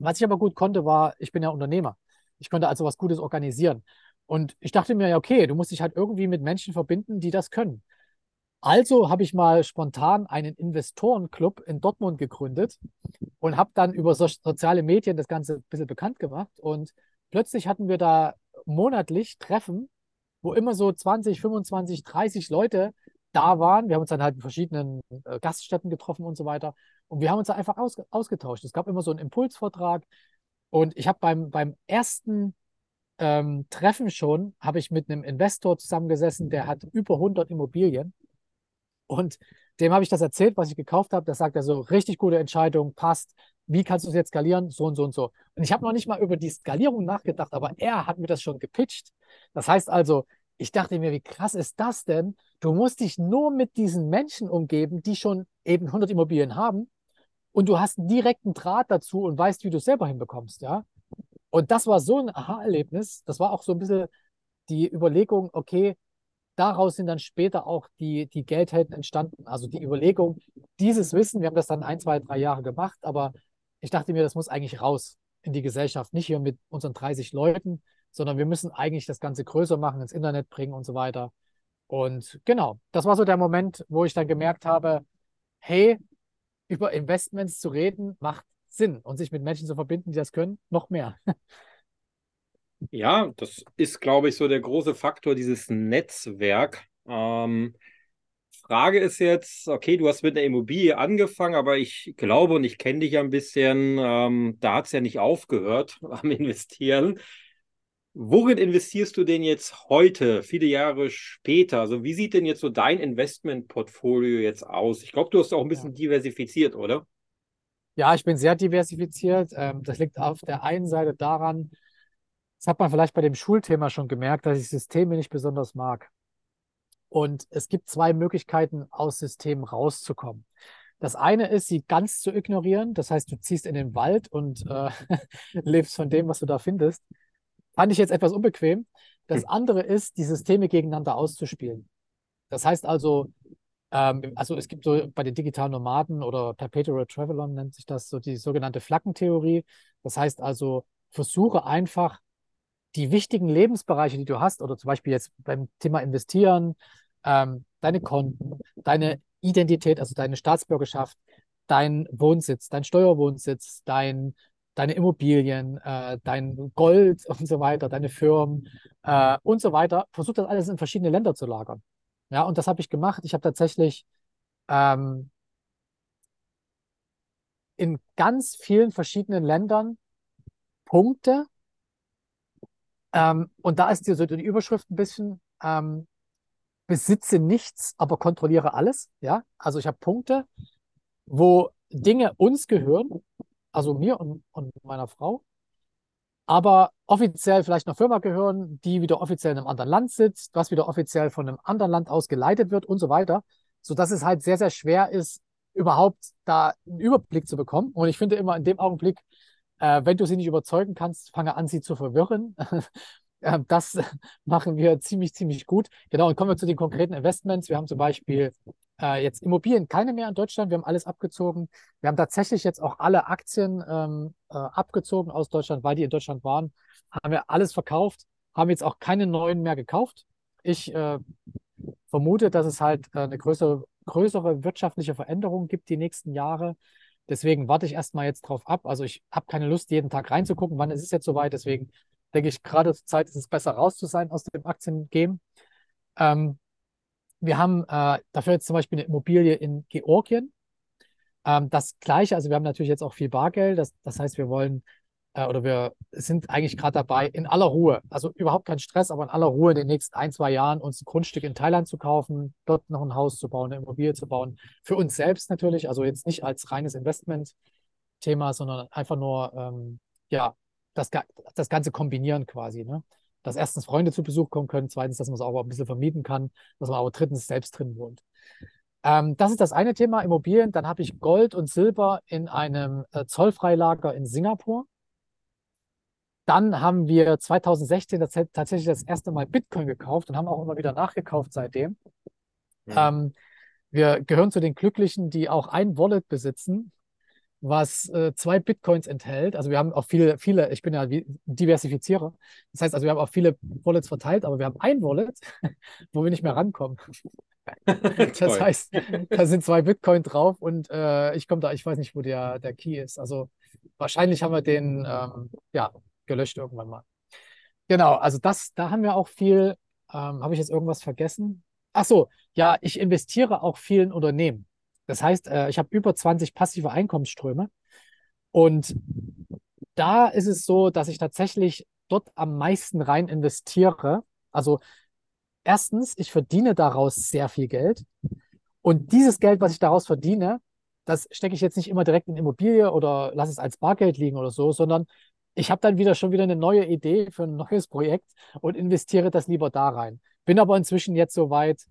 was ich aber gut konnte, war, ich bin ja Unternehmer. Ich konnte also was Gutes organisieren. Und ich dachte mir, ja, okay, du musst dich halt irgendwie mit Menschen verbinden, die das können. Also habe ich mal spontan einen Investorenclub in Dortmund gegründet und habe dann über so soziale Medien das Ganze ein bisschen bekannt gemacht. Und plötzlich hatten wir da monatlich Treffen, wo immer so 20, 25, 30 Leute da waren. Wir haben uns dann halt in verschiedenen äh, Gaststätten getroffen und so weiter. Und wir haben uns da einfach aus, ausgetauscht. Es gab immer so einen Impulsvortrag. Und ich habe beim, beim ersten ähm, Treffen schon, habe ich mit einem Investor zusammengesessen, der hat über 100 Immobilien. Und dem habe ich das erzählt, was ich gekauft habe. Da sagt er so, richtig gute Entscheidung, passt. Wie kannst du es jetzt skalieren? So und so und so. Und ich habe noch nicht mal über die Skalierung nachgedacht, aber er hat mir das schon gepitcht. Das heißt also, ich dachte mir, wie krass ist das denn? Du musst dich nur mit diesen Menschen umgeben, die schon eben 100 Immobilien haben und du hast einen direkten Draht dazu und weißt, wie du es selber hinbekommst, ja? Und das war so ein Aha-Erlebnis. Das war auch so ein bisschen die Überlegung, okay, daraus sind dann später auch die, die Geldhelden entstanden. Also die Überlegung, dieses Wissen, wir haben das dann ein, zwei, drei Jahre gemacht, aber ich dachte mir, das muss eigentlich raus in die Gesellschaft. Nicht hier mit unseren 30 Leuten, sondern wir müssen eigentlich das Ganze größer machen, ins Internet bringen und so weiter. Und genau, das war so der Moment, wo ich dann gemerkt habe, hey, über Investments zu reden macht Sinn und sich mit Menschen zu verbinden, die das können, noch mehr. <laughs> Ja, das ist, glaube ich, so der große Faktor, dieses Netzwerk. Ähm, Frage ist jetzt, okay, du hast mit der Immobilie angefangen, aber ich glaube und ich kenne dich ja ein bisschen, ähm, da hat es ja nicht aufgehört <laughs> am Investieren. Worin investierst du denn jetzt heute, viele Jahre später? Also wie sieht denn jetzt so dein Investmentportfolio jetzt aus? Ich glaube, du hast auch ein bisschen ja. diversifiziert, oder? Ja, ich bin sehr diversifiziert. Ähm, das liegt auf der einen Seite daran, das hat man vielleicht bei dem Schulthema schon gemerkt, dass ich Systeme nicht besonders mag. Und es gibt zwei Möglichkeiten, aus Systemen rauszukommen. Das eine ist, sie ganz zu ignorieren. Das heißt, du ziehst in den Wald und äh, <laughs> lebst von dem, was du da findest. Fand ich jetzt etwas unbequem. Das hm. andere ist, die Systeme gegeneinander auszuspielen. Das heißt also, ähm, also es gibt so bei den digitalen Nomaden oder Perpetual Travelern nennt sich das so die sogenannte Flaggentheorie. Das heißt also, versuche einfach die wichtigen Lebensbereiche, die du hast, oder zum Beispiel jetzt beim Thema Investieren, ähm, deine Konten, deine Identität, also deine Staatsbürgerschaft, dein Wohnsitz, dein Steuerwohnsitz, dein, deine Immobilien, äh, dein Gold und so weiter, deine Firmen äh, und so weiter, versuch das alles in verschiedene Länder zu lagern. Ja, und das habe ich gemacht. Ich habe tatsächlich ähm, in ganz vielen verschiedenen Ländern Punkte ähm, und da ist die, so die Überschrift ein bisschen, ähm, besitze nichts, aber kontrolliere alles. Ja, also ich habe Punkte, wo Dinge uns gehören, also mir und, und meiner Frau, aber offiziell vielleicht einer Firma gehören, die wieder offiziell in einem anderen Land sitzt, was wieder offiziell von einem anderen Land aus geleitet wird und so weiter, sodass es halt sehr, sehr schwer ist, überhaupt da einen Überblick zu bekommen. Und ich finde immer in dem Augenblick, äh, wenn du sie nicht überzeugen kannst, fange an, sie zu verwirren. <laughs> äh, das <laughs> machen wir ziemlich, ziemlich gut. Genau, und kommen wir zu den konkreten Investments. Wir haben zum Beispiel äh, jetzt Immobilien keine mehr in Deutschland. Wir haben alles abgezogen. Wir haben tatsächlich jetzt auch alle Aktien ähm, äh, abgezogen aus Deutschland, weil die in Deutschland waren. Haben wir alles verkauft, haben jetzt auch keine neuen mehr gekauft. Ich äh, vermute, dass es halt äh, eine größere, größere wirtschaftliche Veränderung gibt die nächsten Jahre. Deswegen warte ich erstmal jetzt drauf ab. Also ich habe keine Lust, jeden Tag reinzugucken, wann ist es jetzt soweit. Deswegen denke ich, gerade zur Zeit ist es besser raus zu sein aus dem Aktiengame. Ähm, wir haben äh, dafür jetzt zum Beispiel eine Immobilie in Georgien. Ähm, das Gleiche, also wir haben natürlich jetzt auch viel Bargeld. Das, das heißt, wir wollen äh, oder wir sind eigentlich gerade dabei, in aller Ruhe, also überhaupt kein Stress, aber in aller Ruhe in den nächsten ein, zwei Jahren uns ein Grundstück in Thailand zu kaufen, dort noch ein Haus zu bauen, eine Immobilie zu bauen. Für uns selbst natürlich, also jetzt nicht als reines Investment-Thema, sondern einfach nur, ähm, ja, das, das Ganze kombinieren quasi. Ne? Dass erstens Freunde zu Besuch kommen können, zweitens, dass man es auch ein bisschen vermieten kann, dass man aber drittens selbst drin wohnt. Ähm, das ist das eine Thema, Immobilien. Dann habe ich Gold und Silber in einem äh, Zollfreilager in Singapur. Dann haben wir 2016 das, tatsächlich das erste Mal Bitcoin gekauft und haben auch immer wieder nachgekauft seitdem. Mhm. Ähm, wir gehören zu den Glücklichen, die auch ein Wallet besitzen, was äh, zwei Bitcoins enthält. Also wir haben auch viele, viele, ich bin ja Diversifizierer. Das heißt also, wir haben auch viele Wallets verteilt, aber wir haben ein Wallet, <laughs> wo wir nicht mehr rankommen. <laughs> das heißt, da sind zwei Bitcoin drauf und äh, ich komme da, ich weiß nicht, wo der, der Key ist. Also wahrscheinlich haben wir den ähm, ja, gelöscht irgendwann mal. Genau, also das, da haben wir auch viel. Ähm, Habe ich jetzt irgendwas vergessen? Ach so, ja, ich investiere auch viel in Unternehmen. Das heißt, äh, ich habe über 20 passive Einkommensströme. Und da ist es so, dass ich tatsächlich dort am meisten rein investiere. Also erstens, ich verdiene daraus sehr viel Geld. Und dieses Geld, was ich daraus verdiene, das stecke ich jetzt nicht immer direkt in Immobilie oder lasse es als Bargeld liegen oder so, sondern ich habe dann wieder schon wieder eine neue Idee für ein neues Projekt und investiere das lieber da rein. Bin aber inzwischen jetzt so weit,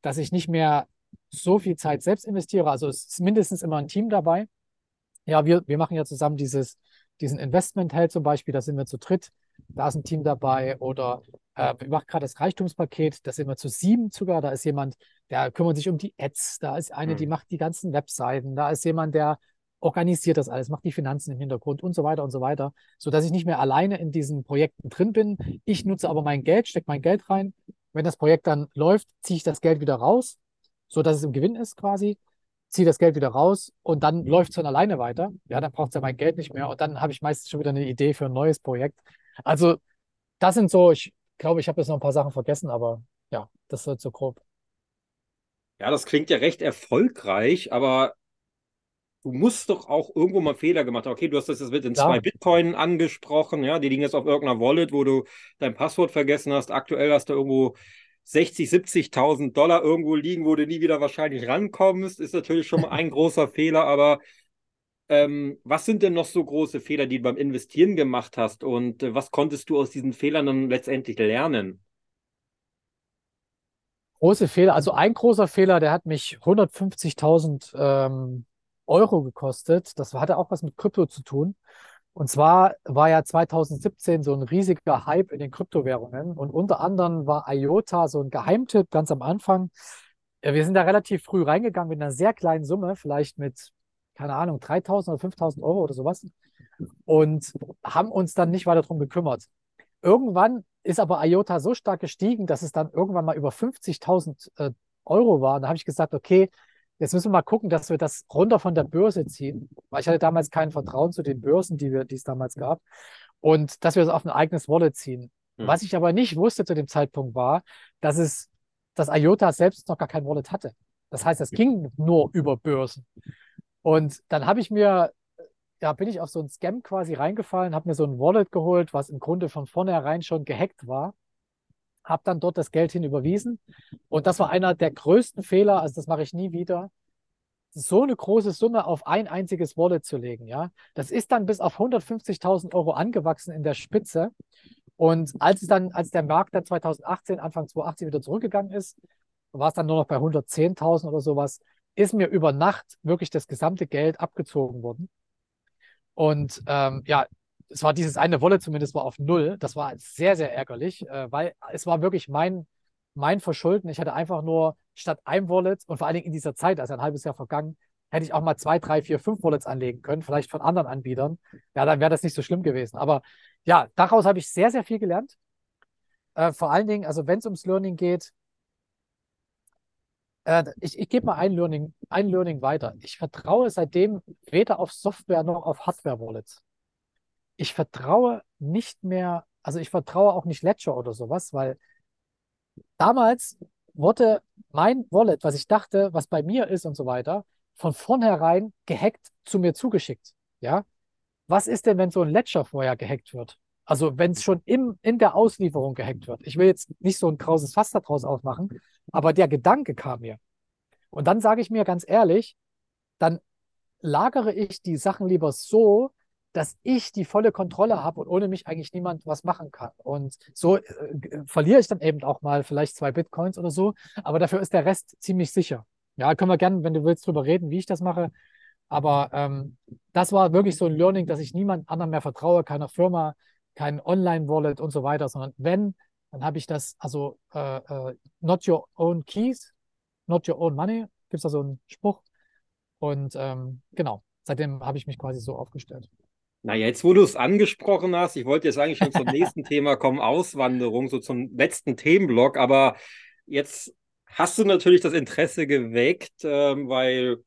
dass ich nicht mehr so viel Zeit selbst investiere. Also es ist mindestens immer ein Team dabei. Ja, wir, wir machen ja zusammen dieses, diesen Investment-Held zum Beispiel, da sind wir zu dritt, da ist ein Team dabei. Oder äh, wir machen gerade das Reichtumspaket, da sind wir zu sieben sogar. Da ist jemand, der kümmert sich um die Ads, da ist eine, die mhm. macht die ganzen Webseiten, da ist jemand, der organisiert das alles, macht die Finanzen im Hintergrund und so weiter und so weiter, sodass ich nicht mehr alleine in diesen Projekten drin bin. Ich nutze aber mein Geld, stecke mein Geld rein. Wenn das Projekt dann läuft, ziehe ich das Geld wieder raus so dass es im Gewinn ist quasi, ziehe das Geld wieder raus und dann läuft es von alleine weiter. Ja, dann braucht es ja mein Geld nicht mehr und dann habe ich meistens schon wieder eine Idee für ein neues Projekt. Also das sind so, ich glaube, ich habe jetzt noch ein paar Sachen vergessen, aber ja, das wird so grob. Ja, das klingt ja recht erfolgreich, aber du musst doch auch irgendwo mal Fehler gemacht haben. Okay, du hast das jetzt mit den ja. zwei Bitcoin angesprochen, ja, die liegen jetzt auf irgendeiner Wallet, wo du dein Passwort vergessen hast. Aktuell hast du irgendwo 60, 70.000 Dollar irgendwo liegen, wo du nie wieder wahrscheinlich rankommst, ist natürlich schon mal ein <laughs> großer Fehler. Aber ähm, was sind denn noch so große Fehler, die du beim Investieren gemacht hast? Und äh, was konntest du aus diesen Fehlern dann letztendlich lernen? Große Fehler, also ein großer Fehler, der hat mich 150.000 ähm, Euro gekostet. Das hatte auch was mit Krypto zu tun. Und zwar war ja 2017 so ein riesiger Hype in den Kryptowährungen und unter anderem war IOTA so ein Geheimtipp ganz am Anfang. Wir sind da relativ früh reingegangen mit einer sehr kleinen Summe, vielleicht mit, keine Ahnung, 3000 oder 5000 Euro oder sowas und haben uns dann nicht weiter darum gekümmert. Irgendwann ist aber IOTA so stark gestiegen, dass es dann irgendwann mal über 50.000 äh, Euro war. Und da habe ich gesagt, okay, Jetzt müssen wir mal gucken, dass wir das runter von der Börse ziehen, weil ich hatte damals kein Vertrauen zu den Börsen, die, wir, die es damals gab, und dass wir das auf ein eigenes Wallet ziehen. Mhm. Was ich aber nicht wusste zu dem Zeitpunkt war, dass es, dass IOTA selbst noch gar kein Wallet hatte. Das heißt, es ging nur über Börsen. Und dann habe ich mir, ja, bin ich auf so einen Scam quasi reingefallen, habe mir so ein Wallet geholt, was im Grunde von vornherein schon gehackt war habe dann dort das Geld hin überwiesen. Und das war einer der größten Fehler, also das mache ich nie wieder, so eine große Summe auf ein einziges Wallet zu legen. Ja, das ist dann bis auf 150.000 Euro angewachsen in der Spitze. Und als es dann, als der Markt dann 2018, Anfang 2018 wieder zurückgegangen ist, war es dann nur noch bei 110.000 oder sowas, ist mir über Nacht wirklich das gesamte Geld abgezogen worden. Und ähm, ja, es war dieses eine Wolle zumindest war auf null. Das war sehr, sehr ärgerlich, äh, weil es war wirklich mein, mein Verschulden. Ich hatte einfach nur statt einem Wallet und vor allen Dingen in dieser Zeit, also ein halbes Jahr vergangen, hätte ich auch mal zwei, drei, vier, fünf Wallets anlegen können, vielleicht von anderen Anbietern. Ja, dann wäre das nicht so schlimm gewesen. Aber ja, daraus habe ich sehr, sehr viel gelernt. Äh, vor allen Dingen, also wenn es ums Learning geht, äh, ich, ich gebe mal ein Learning, ein Learning weiter. Ich vertraue seitdem weder auf Software noch auf Hardware-Wallets ich vertraue nicht mehr Also ich vertraue auch nicht Ledger oder sowas, weil damals wurde mein Wallet, was ich dachte, was bei mir ist und so weiter, von vornherein gehackt zu mir zugeschickt. Ja, was ist denn, wenn so ein Ledger vorher gehackt wird? Also wenn es schon im, in der Auslieferung gehackt wird. Ich will jetzt nicht so ein krauses Fass daraus aufmachen, aber der Gedanke kam mir. Und dann sage ich mir ganz ehrlich, dann lagere ich die Sachen lieber so, dass ich die volle Kontrolle habe und ohne mich eigentlich niemand was machen kann. Und so äh, verliere ich dann eben auch mal vielleicht zwei Bitcoins oder so, aber dafür ist der Rest ziemlich sicher. Ja, können wir gerne, wenn du willst, drüber reden, wie ich das mache. Aber ähm, das war wirklich so ein Learning, dass ich niemand anderem mehr vertraue, keiner Firma, kein Online-Wallet und so weiter, sondern wenn, dann habe ich das, also äh, äh, not your own keys, not your own money, gibt es da so einen Spruch. Und ähm, genau, seitdem habe ich mich quasi so aufgestellt. Na, jetzt, wo du es angesprochen hast, ich wollte jetzt eigentlich schon zum nächsten Thema kommen, Auswanderung, so zum letzten Themenblock, aber jetzt hast du natürlich das Interesse geweckt, ähm, weil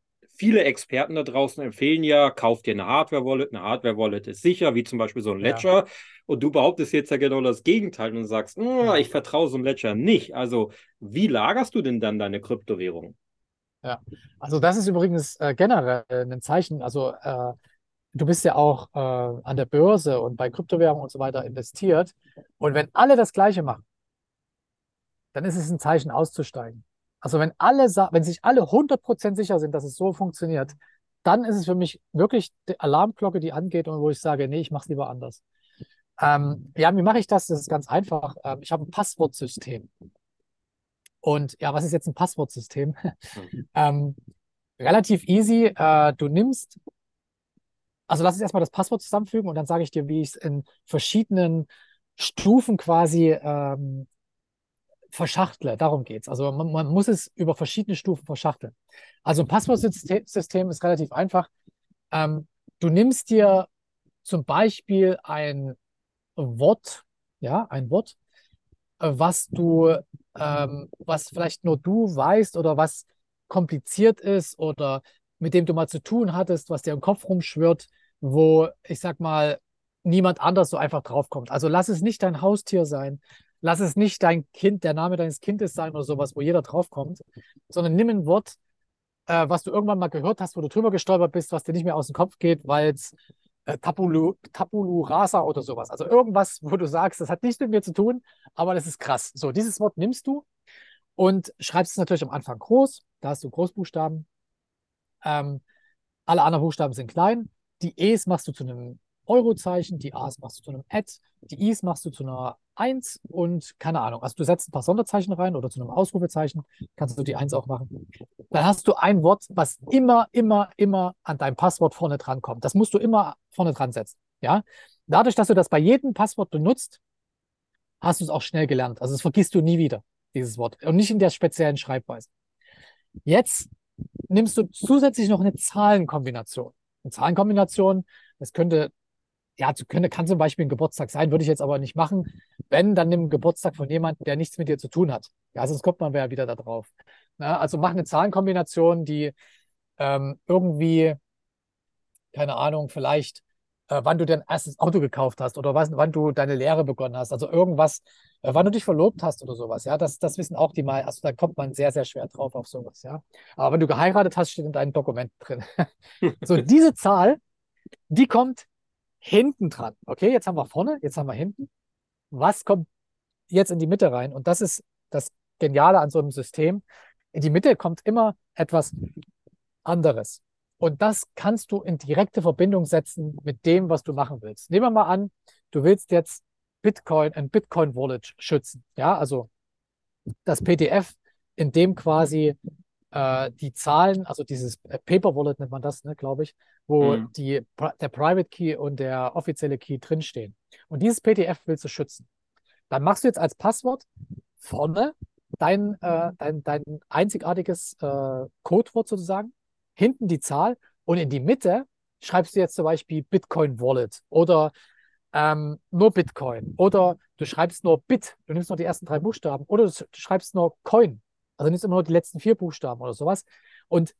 viele Experten da draußen empfehlen ja, kauf dir eine Hardware-Wallet. Eine Hardware-Wallet ist sicher, wie zum Beispiel so ein Ledger. Ja. Und du behauptest jetzt ja genau das Gegenteil und sagst, oh, ich vertraue so einem Ledger nicht. Also, wie lagerst du denn dann deine Kryptowährung? Ja, also das ist übrigens äh, generell ein Zeichen. Also, äh, du bist ja auch äh, an der Börse und bei Kryptowährungen und so weiter investiert. Und wenn alle das Gleiche machen, dann ist es ein Zeichen auszusteigen. Also wenn alle, wenn sich alle 100% sicher sind, dass es so funktioniert, dann ist es für mich wirklich die Alarmglocke, die angeht und wo ich sage, nee, ich mache es lieber anders. Ähm, ja, wie mache ich das? Das ist ganz einfach. Ähm, ich habe ein Passwortsystem. Und ja, was ist jetzt ein Passwortsystem? Mhm. <laughs> ähm, relativ easy. Äh, du nimmst, also lass uns erstmal das Passwort zusammenfügen und dann sage ich dir, wie ich es in verschiedenen Stufen quasi ähm, verschachtle. Darum geht es. Also man, man, muss es über verschiedene Stufen verschachteln. Also ein Passwortsystem ist relativ einfach. Ähm, du nimmst dir zum Beispiel ein Wort, ja, ein Wort, äh, was du, ähm, was vielleicht nur du weißt oder was kompliziert ist oder mit dem du mal zu tun hattest, was dir im Kopf rumschwirrt, wo ich sag mal niemand anders so einfach draufkommt. Also lass es nicht dein Haustier sein, lass es nicht dein Kind, der Name deines Kindes sein oder sowas, wo jeder draufkommt, sondern nimm ein Wort, äh, was du irgendwann mal gehört hast, wo du drüber gestolpert bist, was dir nicht mehr aus dem Kopf geht, weil es äh, Tabulu Rasa oder sowas. Also irgendwas, wo du sagst, das hat nichts mit mir zu tun, aber das ist krass. So, dieses Wort nimmst du und schreibst es natürlich am Anfang groß. Da hast du Großbuchstaben. Ähm, alle anderen Buchstaben sind klein. Die E's machst du zu einem Eurozeichen, die A's machst du zu einem Ad, die I's machst du zu einer 1 und keine Ahnung. Also du setzt ein paar Sonderzeichen rein oder zu einem Ausrufezeichen, kannst du die 1 auch machen. Dann hast du ein Wort, was immer, immer, immer an deinem Passwort vorne dran kommt. Das musst du immer vorne dran setzen. Ja? Dadurch, dass du das bei jedem Passwort benutzt, hast du es auch schnell gelernt. Also das vergisst du nie wieder, dieses Wort. Und nicht in der speziellen Schreibweise. Jetzt nimmst du zusätzlich noch eine Zahlenkombination. Eine Zahlenkombination, das könnte ja, könnte, kann zum Beispiel ein Geburtstag sein, würde ich jetzt aber nicht machen. Wenn, dann nimm Geburtstag von jemandem, der nichts mit dir zu tun hat. Ja, sonst kommt man ja wieder da drauf. Na, also mach eine Zahlenkombination, die ähm, irgendwie, keine Ahnung, vielleicht, äh, wann du dein erstes Auto gekauft hast oder was, wann du deine Lehre begonnen hast. Also irgendwas, äh, wann du dich verlobt hast oder sowas. Ja, das, das wissen auch die mal. Also da kommt man sehr, sehr schwer drauf auf sowas. Ja, aber wenn du geheiratet hast, steht in deinem Dokument drin. <laughs> so, diese Zahl, die kommt hinten dran. Okay, jetzt haben wir vorne, jetzt haben wir hinten. Was kommt jetzt in die Mitte rein? Und das ist das Geniale an so einem System. In die Mitte kommt immer etwas anderes. Und das kannst du in direkte Verbindung setzen mit dem, was du machen willst. Nehmen wir mal an, du willst jetzt Bitcoin, ein Bitcoin-Wallet schützen. Ja, also das PDF, in dem quasi äh, die Zahlen, also dieses Paper Wallet nennt man das, ne, glaube ich, wo mhm. die, der Private Key und der offizielle Key drinstehen. Und dieses PDF willst du schützen. Dann machst du jetzt als Passwort vorne dein, äh, dein, dein einzigartiges äh, Codewort sozusagen, hinten die Zahl und in die Mitte schreibst du jetzt zum Beispiel Bitcoin Wallet oder ähm, nur Bitcoin oder du schreibst nur Bit, du nimmst nur die ersten drei Buchstaben oder du schreibst nur Coin also nimmst immer nur die letzten vier Buchstaben oder sowas. Und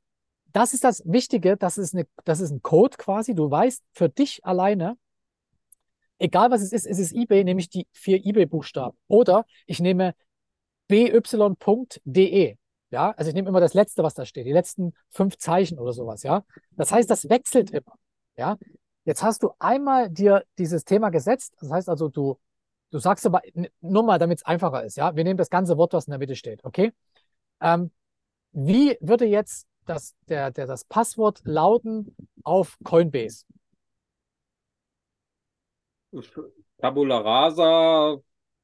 das ist das Wichtige, das ist, eine, das ist ein Code quasi. Du weißt für dich alleine, egal was es ist, es ist eBay, nehme ich die vier eBay-Buchstaben. Oder ich nehme by.de. Ja, also ich nehme immer das letzte, was da steht, die letzten fünf Zeichen oder sowas, ja. Das heißt, das wechselt immer. Ja. Jetzt hast du einmal dir dieses Thema gesetzt. Das heißt also, du, du sagst aber nur mal, damit es einfacher ist, ja. Wir nehmen das ganze Wort, was in der Mitte steht, okay? Ähm, wie würde jetzt das, der, der, das Passwort lauten auf Coinbase? Tabula Rasa,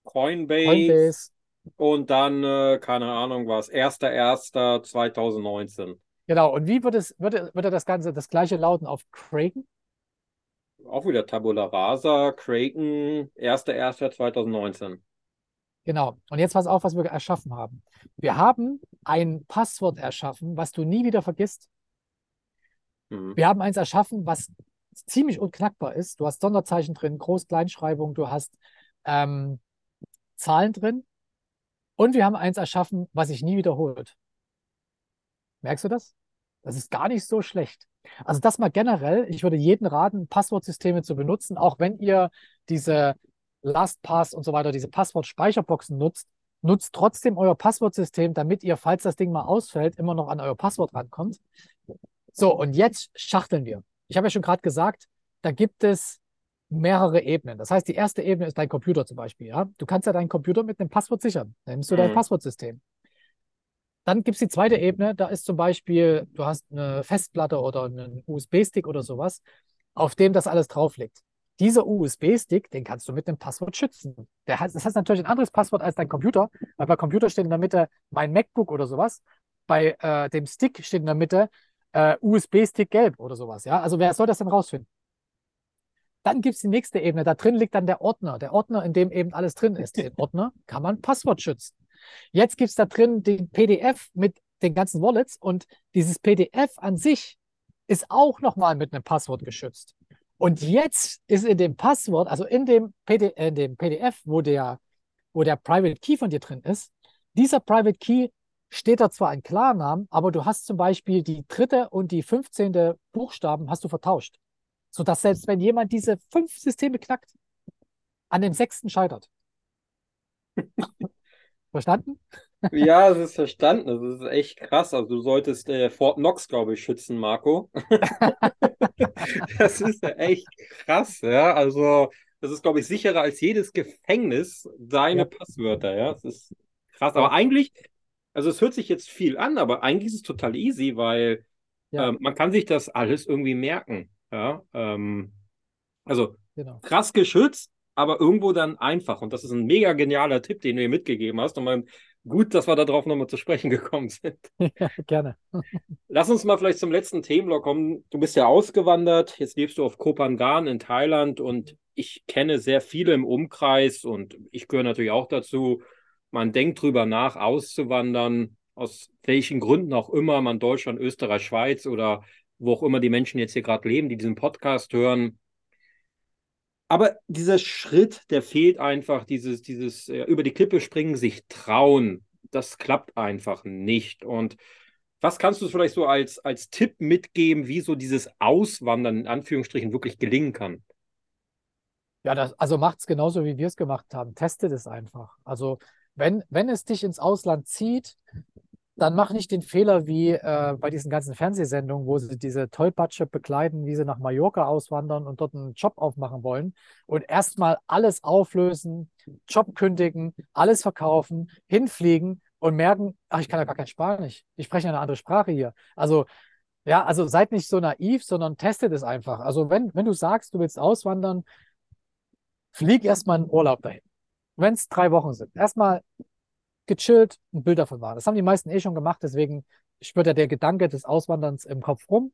Coinbase, Coinbase. Und dann, äh, keine Ahnung was, 1.1.2019. Genau, und wie würde, es, würde, würde das Ganze das gleiche lauten auf Kraken? Auch wieder Tabula Rasa, Kraken, 1.1.2019. Genau. Und jetzt pass auf, was wir erschaffen haben. Wir haben ein Passwort erschaffen, was du nie wieder vergisst. Mhm. Wir haben eins erschaffen, was ziemlich unknackbar ist. Du hast Sonderzeichen drin, Groß-Kleinschreibung, du hast ähm, Zahlen drin. Und wir haben eins erschaffen, was sich nie wiederholt. Merkst du das? Das ist gar nicht so schlecht. Also das mal generell, ich würde jedem raten, Passwortsysteme zu benutzen, auch wenn ihr diese LastPass und so weiter, diese Passwortspeicherboxen nutzt, nutzt trotzdem euer Passwortsystem, damit ihr, falls das Ding mal ausfällt, immer noch an euer Passwort rankommt. So, und jetzt schachteln wir. Ich habe ja schon gerade gesagt, da gibt es mehrere Ebenen. Das heißt, die erste Ebene ist dein Computer zum Beispiel. Ja? Du kannst ja deinen Computer mit einem Passwort sichern. Dann nimmst du dein Mhm. Passwortsystem. Dann gibt es die zweite Ebene, da ist zum Beispiel, du hast eine Festplatte oder einen USB-Stick oder sowas, auf dem das alles drauf liegt. Dieser USB-Stick, den kannst du mit einem Passwort schützen. Der hat, das heißt natürlich ein anderes Passwort als dein Computer, weil bei Computer steht in der Mitte mein MacBook oder sowas. Bei äh, dem Stick steht in der Mitte äh, USB-Stick gelb oder sowas. Ja? Also wer soll das denn rausfinden? Dann gibt es die nächste Ebene. Da drin liegt dann der Ordner. Der Ordner, in dem eben alles drin ist. Den <laughs> Ordner kann man Passwort schützen. Jetzt gibt es da drin den PDF mit den ganzen Wallets und dieses PDF an sich ist auch nochmal mit einem Passwort geschützt. Und jetzt ist in dem Passwort, also in dem, PD, in dem PDF, wo der, wo der Private Key von dir drin ist, dieser Private Key steht da zwar ein Klarnamen, aber du hast zum Beispiel die dritte und die 15. Buchstaben hast du vertauscht. Sodass selbst wenn jemand diese fünf Systeme knackt, an dem sechsten scheitert. <laughs> Verstanden? Ja, es ist verstanden. Das ist echt krass. Also du solltest äh, Fort Knox, glaube ich, schützen, Marco. <laughs> Das ist echt krass, ja. Also, das ist, glaube ich, sicherer als jedes Gefängnis, deine Ja. Passwörter, ja. Das ist krass. Aber eigentlich, also es hört sich jetzt viel an, aber eigentlich ist es total easy, weil Ja, ähm, man kann sich das alles irgendwie merken. Ja. Ähm, also genau. krass geschützt, aber irgendwo dann einfach. Und das ist ein mega genialer Tipp, den du mir mitgegeben hast. Und mein, gut, dass wir darauf nochmal zu sprechen <laughs> gekommen sind. <laughs> Ja, gerne. <laughs> Lass uns mal vielleicht zum letzten Themenblock kommen. Du bist ja ausgewandert, jetzt lebst du auf Koh Phangan in Thailand und ich kenne sehr viele im Umkreis und ich gehöre natürlich auch dazu. Man denkt drüber nach, auszuwandern, aus welchen Gründen auch immer, man Deutschland, Österreich, Schweiz oder wo auch immer die Menschen jetzt hier gerade leben, die diesen Podcast hören. Aber dieser Schritt, der fehlt einfach, dieses, dieses äh, über die Klippe springen, sich trauen, das klappt einfach nicht. Und was kannst du vielleicht so als, als Tipp mitgeben, wie so dieses Auswandern in Anführungsstrichen wirklich gelingen kann? Ja, das, also macht es genauso, wie wir es gemacht haben. Testet es einfach. Also wenn, wenn es dich ins Ausland zieht, dann mach nicht den Fehler wie äh, bei diesen ganzen Fernsehsendungen, wo sie diese Tollpatsche bekleiden, wie sie nach Mallorca auswandern und dort einen Job aufmachen wollen und erstmal alles auflösen, Job kündigen, alles verkaufen, hinfliegen und merken, ach, ich kann ja gar kein Spanisch. Ich spreche eine andere Sprache hier. Also ja, also seid nicht so naiv, sondern testet es einfach. Also wenn, wenn du sagst, du willst auswandern, flieg erstmal in Urlaub dahin. Wenn es drei Wochen sind. Erstmal gechillt ein Bild davon machen. Das haben die meisten eh schon gemacht, deswegen spürt ja der Gedanke des Auswanderns im Kopf rum.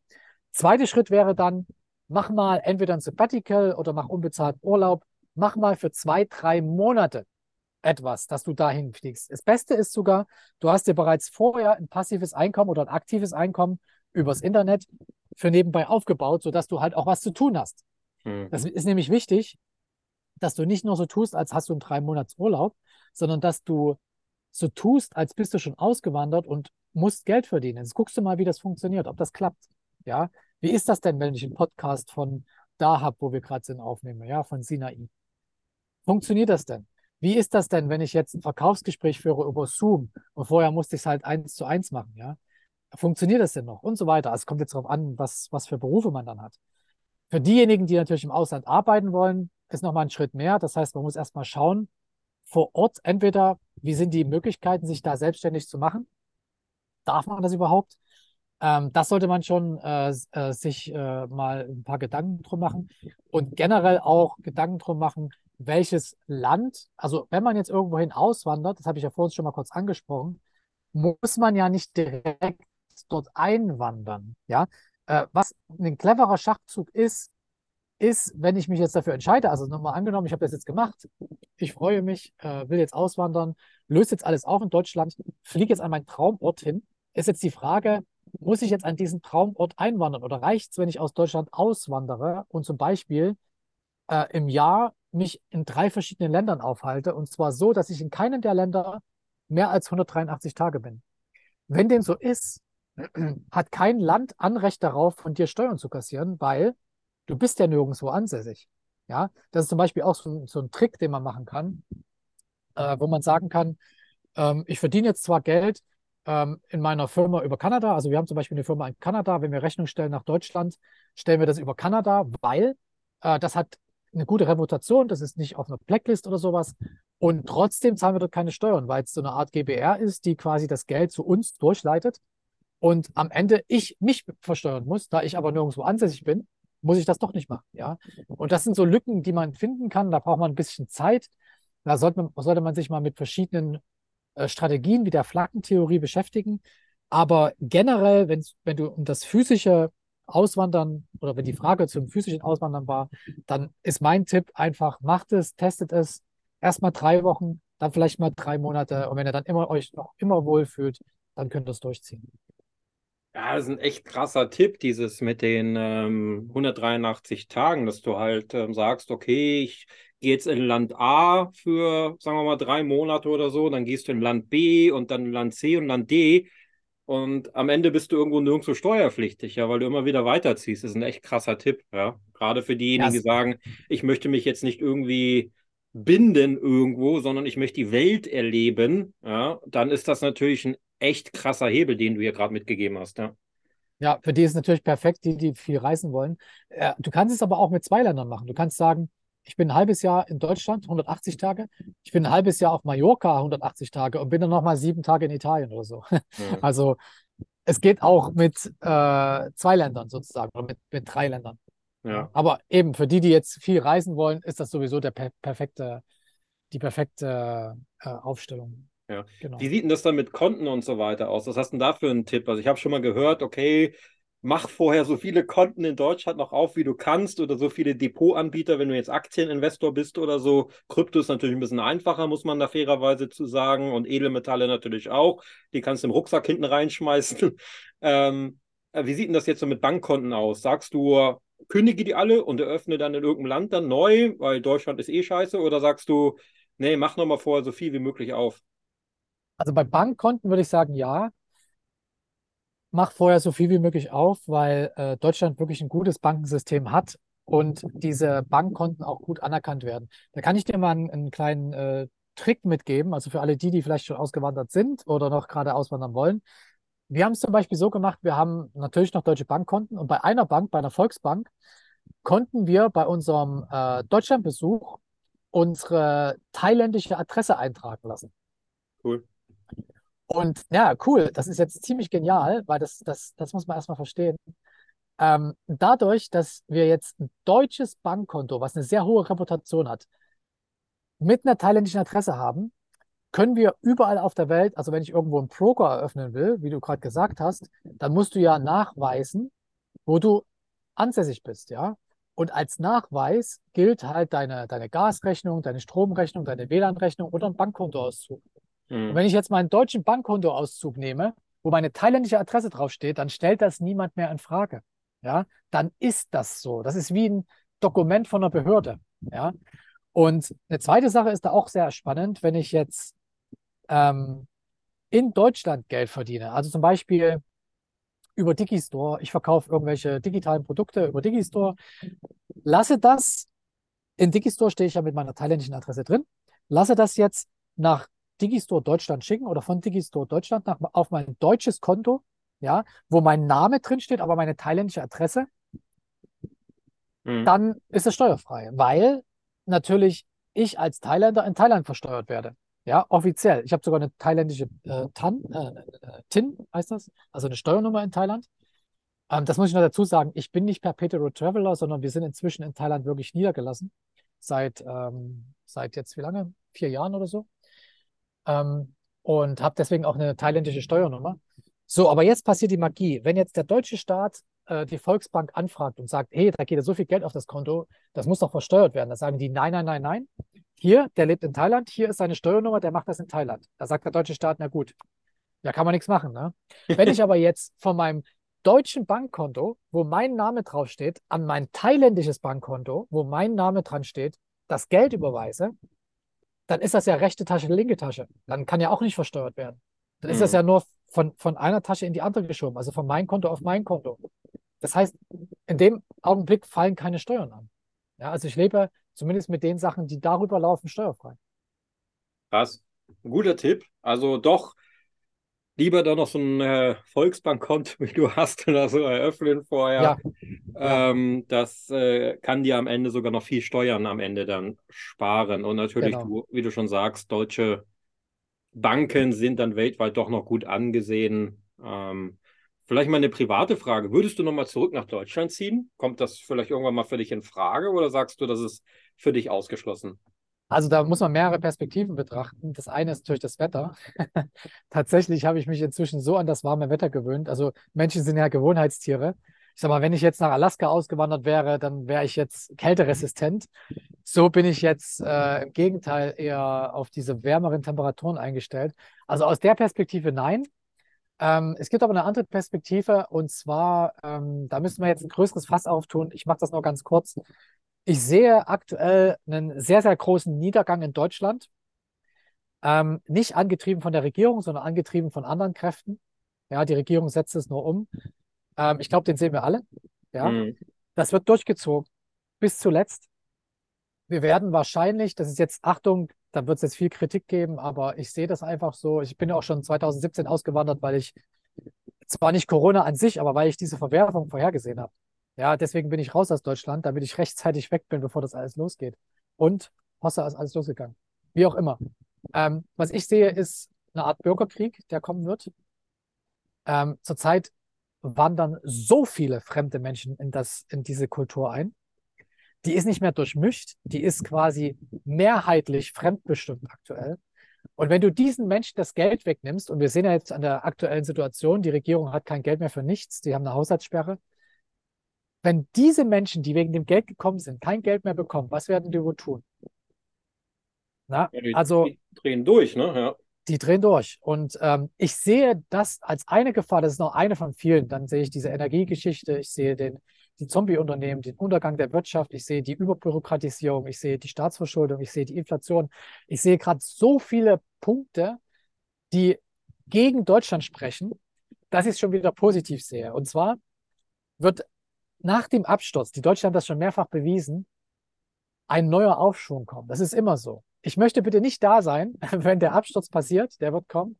Zweiter Schritt wäre dann, mach mal entweder ein Sabbatical oder mach unbezahlten Urlaub. Mach mal für zwei, drei Monate etwas, dass du dahin fliegst. Das Beste ist sogar, du hast dir bereits vorher ein passives Einkommen oder ein aktives Einkommen übers Internet für nebenbei aufgebaut, sodass du halt auch was zu tun hast. Hm. Das ist nämlich wichtig, dass du nicht nur so tust, als hast du einen drei Monats Urlaub, sondern dass du so tust, als bist du schon ausgewandert und musst Geld verdienen. Jetzt guckst du mal, wie das funktioniert, ob das klappt. Ja, wie ist das denn, wenn ich einen Podcast von Dahab, wo wir gerade sind, aufnehme, ja, von Sinai. Funktioniert das denn? Wie ist das denn, wenn ich jetzt ein Verkaufsgespräch führe über Zoom und vorher musste ich es halt eins zu eins machen, ja? Funktioniert das denn noch? Und so weiter. Also es kommt jetzt darauf an, was, was für Berufe man dann hat. Für diejenigen, die natürlich im Ausland arbeiten wollen, ist nochmal ein Schritt mehr. Das heißt, man muss erstmal schauen, vor Ort entweder, wie sind die Möglichkeiten, sich da selbstständig zu machen? Darf man das überhaupt? Ähm, das sollte man schon äh, äh, sich äh, mal ein paar Gedanken drum machen und generell auch Gedanken drum machen, welches Land, also wenn man jetzt irgendwohin auswandert, das habe ich ja vorhin schon mal kurz angesprochen, muss man ja nicht direkt dort einwandern. Ja, äh, was ein cleverer Schachzug ist, ist, wenn ich mich jetzt dafür entscheide, also nochmal angenommen, ich habe das jetzt gemacht, ich freue mich, äh, will jetzt auswandern, löse jetzt alles auf in Deutschland, fliege jetzt an meinen Traumort hin, ist jetzt die Frage, muss ich jetzt an diesen Traumort einwandern oder reicht es, wenn ich aus Deutschland auswandere und zum Beispiel äh, im Jahr mich in drei verschiedenen Ländern aufhalte und zwar so, dass ich in keinem der Länder mehr als 183 Tage bin. Wenn dem so ist, <clears throat> hat kein Land Anrecht darauf, von dir Steuern zu kassieren, weil du bist ja nirgendwo ansässig. Ja, das ist zum Beispiel auch so, so ein Trick, den man machen kann, äh, wo man sagen kann, ähm, ich verdiene jetzt zwar Geld ähm, in meiner Firma über Kanada, also wir haben zum Beispiel eine Firma in Kanada, wenn wir Rechnung stellen nach Deutschland, stellen wir das über Kanada, weil äh, das hat eine gute Reputation, das ist nicht auf einer Blacklist oder sowas. Und trotzdem zahlen wir dort keine Steuern, weil es so eine Art GBR ist, die quasi das Geld zu uns durchleitet. Und am Ende ich mich versteuern muss, da ich aber nirgendwo ansässig bin, muss ich das doch nicht machen. Ja? Und das sind so Lücken, die man finden kann. Da braucht man ein bisschen Zeit. Da sollte man, sollte man sich mal mit verschiedenen äh, Strategien wie der Flaggentheorie beschäftigen. Aber generell, wenn du um das physische Auswandern oder wenn die Frage zum physischen Auswandern war, dann ist mein Tipp einfach, macht es, testet es, erstmal drei Wochen, dann vielleicht mal drei Monate und wenn ihr dann immer euch noch immer wohlfühlt, dann könnt ihr es durchziehen. Ja, das ist ein echt krasser Tipp, dieses mit den ähm, 183 Tagen, dass du halt ähm, sagst, okay, ich gehe jetzt in Land A für, sagen wir mal, drei Monate oder so, dann gehst du in Land B und dann in Land C und Land D und am Ende bist du irgendwo nirgendwo steuerpflichtig, ja, weil du immer wieder weiterziehst. Das ist ein echt krasser Tipp, ja. Gerade für diejenigen, ja, die sagen, ich möchte mich jetzt nicht irgendwie binden irgendwo, sondern ich möchte die Welt erleben, ja, dann ist das natürlich ein echt krasser Hebel, den du hier gerade mitgegeben hast, ja. Ja, für die ist es natürlich perfekt, die, die viel reisen wollen. Äh, du kannst es aber auch mit zwei Ländern machen. Du kannst sagen, ich bin ein halbes Jahr in Deutschland, 180 Tage. Ich bin ein halbes Jahr auf Mallorca, 180 Tage und bin dann nochmal sieben Tage in Italien oder so. Mhm. <laughs> Also es geht auch mit äh, zwei Ländern sozusagen oder mit, mit drei Ländern. Ja. Aber eben für die, die jetzt viel reisen wollen, ist das sowieso der per perfekte, die perfekte äh, Aufstellung. Ja. Genau. Wie sieht denn das dann mit Konten und so weiter aus? Was hast du denn da für einen Tipp? Also ich habe schon mal gehört, okay, mach vorher so viele Konten in Deutschland noch auf, wie du kannst oder so viele Depotanbieter, wenn du jetzt Aktieninvestor bist oder so. Krypto ist natürlich ein bisschen einfacher, muss man da fairerweise zu sagen und Edelmetalle natürlich auch. Die kannst du im Rucksack hinten reinschmeißen. <laughs> ähm, äh, wie sieht denn das jetzt so mit Bankkonten aus? Sagst du, kündige die alle und eröffne dann in irgendeinem Land dann neu, weil Deutschland ist eh scheiße? Oder sagst du, nee, mach nochmal vorher so viel wie möglich auf? Also bei Bankkonten würde ich sagen, ja. Mach vorher so viel wie möglich auf, weil äh, Deutschland wirklich ein gutes Bankensystem hat und diese Bankkonten auch gut anerkannt werden. Da kann ich dir mal einen, einen kleinen äh, Trick mitgeben, also für alle die, die vielleicht schon ausgewandert sind oder noch gerade auswandern wollen. Wir haben es zum Beispiel so gemacht, wir haben natürlich noch deutsche Bankkonten und bei einer Bank, bei einer Volksbank, konnten wir bei unserem äh, Deutschlandbesuch unsere thailändische Adresse eintragen lassen. Cool. Und ja, cool, das ist jetzt ziemlich genial, weil das, das, das muss man erstmal verstehen. Ähm, dadurch, dass wir jetzt ein deutsches Bankkonto, was eine sehr hohe Reputation hat, mit einer thailändischen Adresse haben, können wir überall auf der Welt, also wenn ich irgendwo einen Broker eröffnen will, wie du gerade gesagt hast, dann musst du ja nachweisen, wo du ansässig bist, ja. Und als Nachweis gilt halt deine, deine Gasrechnung, deine Stromrechnung, deine WLAN-Rechnung oder ein Bankkontoauszug. Mhm. Und wenn ich jetzt meinen deutschen Bankkontoauszug nehme, wo meine thailändische Adresse draufsteht, dann stellt das niemand mehr in Frage. Ja, dann ist das so. Das ist wie ein Dokument von einer Behörde. Ja, und eine zweite Sache ist da auch sehr spannend, wenn ich jetzt ähm, in Deutschland Geld verdiene. Also zum Beispiel über Digistore. Ich verkaufe irgendwelche digitalen Produkte über Digistore. lasse das, in Digistore stehe ich ja mit meiner thailändischen Adresse drin, lasse das jetzt nach Digistore Deutschland schicken oder von Digistore Deutschland nach, auf mein deutsches Konto, ja, wo mein Name drin steht, aber meine thailändische Adresse, mhm. dann ist es steuerfrei, weil natürlich ich als Thailänder in Thailand versteuert werde. Ja, offiziell. Ich habe sogar eine thailändische äh, TAN, äh, äh, TIN heißt das, also eine Steuernummer in Thailand. Ähm, das muss ich noch dazu sagen. Ich bin nicht Perpetual Traveler, sondern wir sind inzwischen in Thailand wirklich niedergelassen. Seit, ähm, seit jetzt wie lange? Vier Jahren oder so. Ähm, und habe deswegen auch eine thailändische Steuernummer. So, aber jetzt passiert die Magie. Wenn jetzt der deutsche Staat äh, die Volksbank anfragt und sagt, hey, da geht ja so viel Geld auf das Konto, das muss doch versteuert werden. Da sagen die, nein, nein, nein, nein. Hier, der lebt in Thailand, hier ist seine Steuernummer, der macht das in Thailand. Da sagt der deutsche Staat, na gut, da kann man nichts machen. Ne? <laughs> Wenn ich aber jetzt von meinem deutschen Bankkonto, wo mein Name draufsteht, an mein thailändisches Bankkonto, wo mein Name dran steht, das Geld überweise, dann ist das ja rechte Tasche, linke Tasche. Dann kann ja auch nicht versteuert werden. Dann ist das mhm. ja nur von, von einer Tasche in die andere geschoben, also von meinem Konto auf mein Konto. Das heißt, in dem Augenblick fallen keine Steuern an. Ja, also ich lebe zumindest mit den Sachen, die darüber laufen, steuerfrei. Krass. Guter Tipp. Also doch lieber da noch so ein äh, Volksbankkonto, <laughs> wie du hast, oder so eröffnen vorher. Ja. Ähm, das äh, kann dir am Ende sogar noch viel Steuern am Ende dann sparen. Und natürlich, genau. du, wie du schon sagst, deutsche Banken sind dann weltweit doch noch gut angesehen. Ähm, vielleicht mal eine private Frage. Würdest du nochmal zurück nach Deutschland ziehen? Kommt das vielleicht irgendwann mal für dich in Frage oder sagst du, das ist für dich ausgeschlossen? Also da muss man mehrere Perspektiven betrachten. Das eine ist natürlich das Wetter. <laughs> Tatsächlich habe ich mich inzwischen so an das warme Wetter gewöhnt. Also Menschen sind ja Gewohnheitstiere. Ich sag mal, wenn ich jetzt nach Alaska ausgewandert wäre, dann wäre ich jetzt kälteresistent. So bin ich jetzt äh, im Gegenteil eher auf diese wärmeren Temperaturen eingestellt. Also aus der Perspektive nein. Ähm, es gibt aber eine andere Perspektive und zwar, ähm, da müssen wir jetzt ein größeres Fass auftun. Ich mache das nur ganz kurz. Ich sehe aktuell einen sehr, sehr großen Niedergang in Deutschland. Ähm, nicht angetrieben von der Regierung, sondern angetrieben von anderen Kräften. Ja, die Regierung setzt es nur um. Ähm, ich glaube, den sehen wir alle. Ja, mhm. das wird durchgezogen bis zuletzt. Wir werden wahrscheinlich, das ist jetzt Achtung, da wird es jetzt viel Kritik geben, aber ich sehe das einfach so. Ich bin ja auch schon 2017 ausgewandert, weil ich zwar nicht Corona an sich, aber weil ich diese Verwerfung vorhergesehen habe. Ja, deswegen bin ich raus aus Deutschland, damit ich rechtzeitig weg bin, bevor das alles losgeht. Und Hossa ist alles losgegangen. Wie auch immer. Ähm, was ich sehe, ist eine Art Bürgerkrieg, der kommen wird. Ähm, zurzeit wandern so viele fremde Menschen in, das, in diese Kultur ein. Die ist nicht mehr durchmischt, die ist quasi mehrheitlich fremdbestimmt aktuell. Und wenn du diesen Menschen das Geld wegnimmst, und wir sehen ja jetzt an der aktuellen Situation, die Regierung hat kein Geld mehr für nichts, die haben eine Haushaltssperre, wenn diese Menschen, die wegen dem Geld gekommen sind, kein Geld mehr bekommen, was werden die wohl tun? Na, ja, die, also, die drehen durch, ne? Ja. Die drehen durch. Und ähm, ich sehe das als eine Gefahr, das ist noch eine von vielen. Dann sehe ich diese Energiegeschichte, ich sehe den, die Zombie-Unternehmen, den Untergang der Wirtschaft, ich sehe die Überbürokratisierung, ich sehe die Staatsverschuldung, ich sehe die Inflation. Ich sehe gerade so viele Punkte, die gegen Deutschland sprechen, dass ich es schon wieder positiv sehe. Und zwar wird nach dem Absturz, die Deutschen haben das schon mehrfach bewiesen, ein neuer Aufschwung kommen. Das ist immer so. Ich möchte bitte nicht da sein, <laughs> wenn der Absturz passiert, der wird kommen.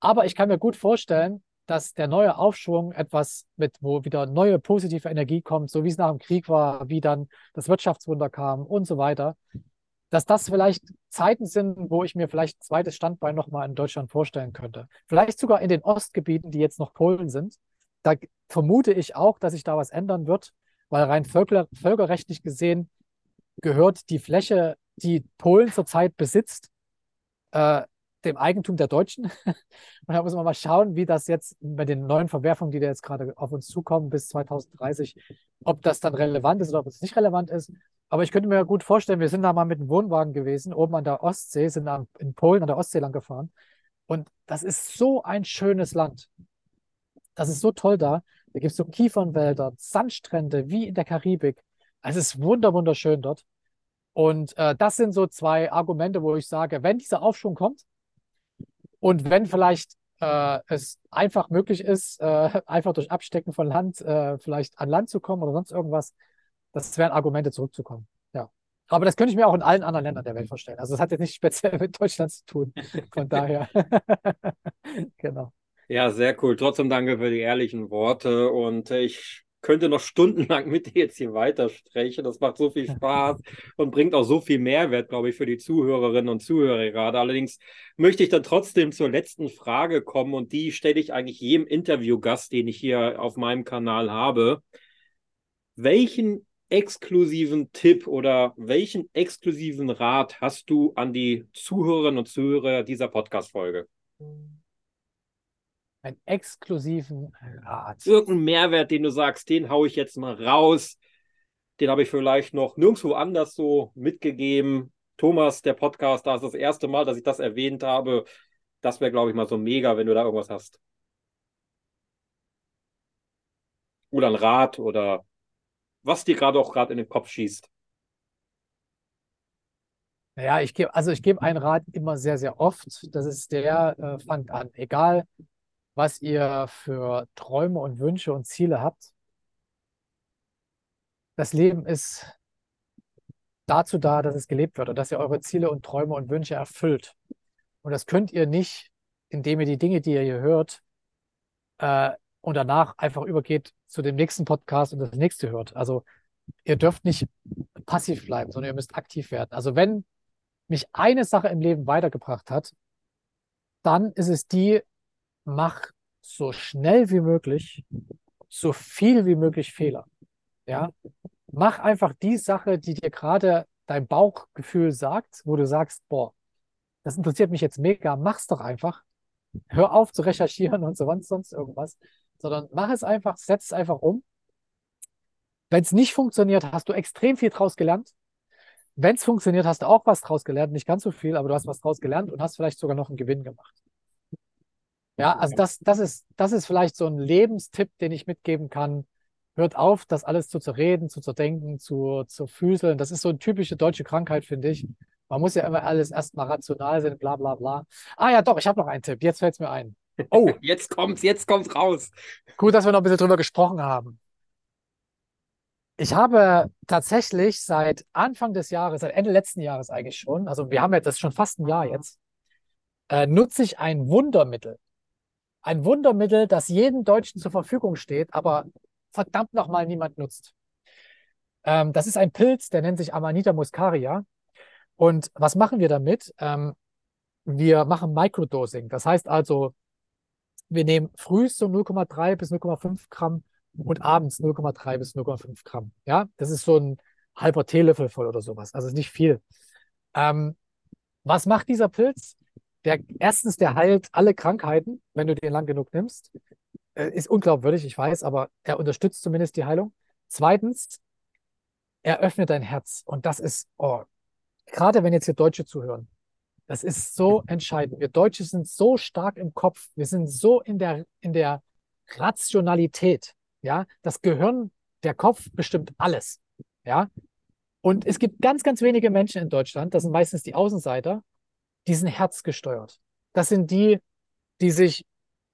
Aber ich kann mir gut vorstellen, dass der neue Aufschwung etwas mit, wo wieder neue positive Energie kommt, so wie es nach dem Krieg war, wie dann das Wirtschaftswunder kam und so weiter, dass das vielleicht Zeiten sind, wo ich mir vielleicht ein zweites Standbein nochmal in Deutschland vorstellen könnte. Vielleicht sogar in den Ostgebieten, die jetzt noch Polen sind, da vermute ich auch, dass sich da was ändern wird, weil rein völker, völkerrechtlich gesehen gehört die Fläche, die Polen zurzeit besitzt, äh, dem Eigentum der Deutschen. <laughs> Und da muss man mal schauen, wie das jetzt bei den neuen Verwerfungen, die da jetzt gerade auf uns zukommen bis 2030, ob das dann relevant ist oder ob es nicht relevant ist. Aber ich könnte mir gut vorstellen, wir sind da mal mit einem Wohnwagen gewesen, oben an der Ostsee, sind in Polen an der Ostsee lang gefahren. Und das ist so ein schönes Land. Das ist so toll da. Da gibt es so Kiefernwälder, Sandstrände wie in der Karibik. Es ist wunder, wunderschön dort. Und äh, das sind so zwei Argumente, wo ich sage, wenn dieser Aufschwung kommt und wenn vielleicht äh, es einfach möglich ist, äh, einfach durch Abstecken von Land äh, vielleicht an Land zu kommen oder sonst irgendwas, Das wären Argumente zurückzukommen. Ja. Aber das könnte ich mir auch in allen anderen Ländern der Welt vorstellen. Also das hat jetzt nicht speziell <laughs> mit Deutschland zu tun. Von daher. <laughs> genau. Ja, sehr cool. Trotzdem danke für die ehrlichen Worte und ich könnte noch stundenlang mit dir jetzt hier weiter sprechen. Das macht so viel <laughs> Spaß und bringt auch so viel Mehrwert, glaube ich, für die Zuhörerinnen und Zuhörer gerade. Allerdings möchte ich dann trotzdem zur letzten Frage kommen und die stelle ich eigentlich jedem Interviewgast, den ich hier auf meinem Kanal habe. Welchen exklusiven Tipp oder welchen exklusiven Rat hast du an die Zuhörerinnen und Zuhörer dieser Podcast-Folge? Einen exklusiven Rat. Irgendeinen Mehrwert, den du sagst, den haue ich jetzt mal raus. Den habe ich vielleicht noch nirgendwo anders so mitgegeben. Thomas, der Podcast, da ist das erste Mal, dass ich das erwähnt habe. Das wäre, glaube ich, mal so mega, wenn du da irgendwas hast. Oder ein Rat oder was dir gerade auch gerade in den Kopf schießt. Naja, ich gebe, also ich gebe einen Rat immer sehr, sehr oft. Das ist der, äh, fangt an. Egal, was ihr für Träume und Wünsche und Ziele habt. Das Leben ist dazu da, dass es gelebt wird und dass ihr eure Ziele und Träume und Wünsche erfüllt. Und das könnt ihr nicht, indem ihr die Dinge, die ihr hier hört, äh, und danach einfach übergeht zu dem nächsten Podcast und das nächste hört. Also ihr dürft nicht passiv bleiben, sondern ihr müsst aktiv werden. Also wenn mich eine Sache im Leben weitergebracht hat, dann ist es die, mach so schnell wie möglich, so viel wie möglich Fehler. Ja, mach einfach die Sache, die dir gerade dein Bauchgefühl sagt, wo du sagst, boah, das interessiert mich jetzt mega, mach's doch einfach. Hör auf zu recherchieren und so sonst irgendwas, sondern mach es einfach, setz es einfach um. Wenn es nicht funktioniert, hast du extrem viel draus gelernt. Wenn es funktioniert, hast du auch was draus gelernt, nicht ganz so viel, aber du hast was draus gelernt und hast vielleicht sogar noch einen Gewinn gemacht. Ja, also das, das, ist, das ist vielleicht so ein Lebenstipp, den ich mitgeben kann. Hört auf, das alles zu zerreden, zu zerdenken, zu, zu füßeln. Das ist so eine typische deutsche Krankheit, finde ich. Man muss ja immer alles erstmal rational sein, bla bla bla. Ah ja, doch, ich habe noch einen Tipp. Jetzt fällt es mir ein. Oh, <laughs> jetzt kommt's, jetzt kommt's raus. Gut, dass wir noch ein bisschen drüber gesprochen haben. Ich habe tatsächlich seit Anfang des Jahres, seit Ende letzten Jahres eigentlich schon, also wir haben jetzt, das schon fast ein Jahr jetzt, äh, nutze ich ein Wundermittel ein Wundermittel, das jedem Deutschen zur Verfügung steht, aber verdammt nochmal niemand nutzt. Ähm, das ist ein Pilz, der nennt sich Amanita muscaria. Und was machen wir damit? Ähm, wir machen Microdosing. Das heißt also, wir nehmen früh so 0,3 bis 0,5 Gramm und abends 0,3 bis 0,5 Gramm. Ja, das ist so ein halber Teelöffel voll oder sowas. Also nicht viel. Ähm, was macht dieser Pilz? Der erstens, der heilt alle Krankheiten, wenn du den lang genug nimmst. Äh, ist unglaubwürdig, ich weiß, aber er unterstützt zumindest die Heilung. Zweitens, er öffnet dein Herz. Und das ist, oh, gerade wenn jetzt hier Deutsche zuhören, das ist so entscheidend. Wir Deutsche sind so stark im Kopf. Wir sind so in der, in der Rationalität. Ja, das Gehirn, der Kopf bestimmt alles. Ja, und es gibt ganz, ganz wenige Menschen in Deutschland, das sind meistens die Außenseiter, die sind herzgesteuert. Das sind die, die sich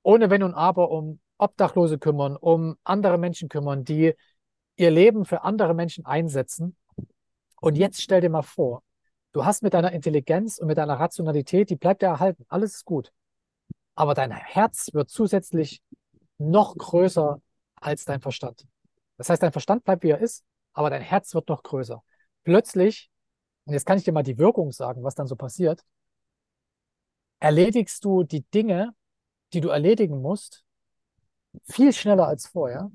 ohne Wenn und Aber um Obdachlose kümmern, um andere Menschen kümmern, die ihr Leben für andere Menschen einsetzen. Und jetzt stell dir mal vor, du hast mit deiner Intelligenz und mit deiner Rationalität, die bleibt ja erhalten, alles ist gut. Aber dein Herz wird zusätzlich noch größer als dein Verstand. Das heißt, dein Verstand bleibt wie er ist, aber dein Herz wird noch größer. Plötzlich, und jetzt kann ich dir mal die Wirkung sagen, was dann so passiert, erledigst du die Dinge, die du erledigen musst, viel schneller als vorher,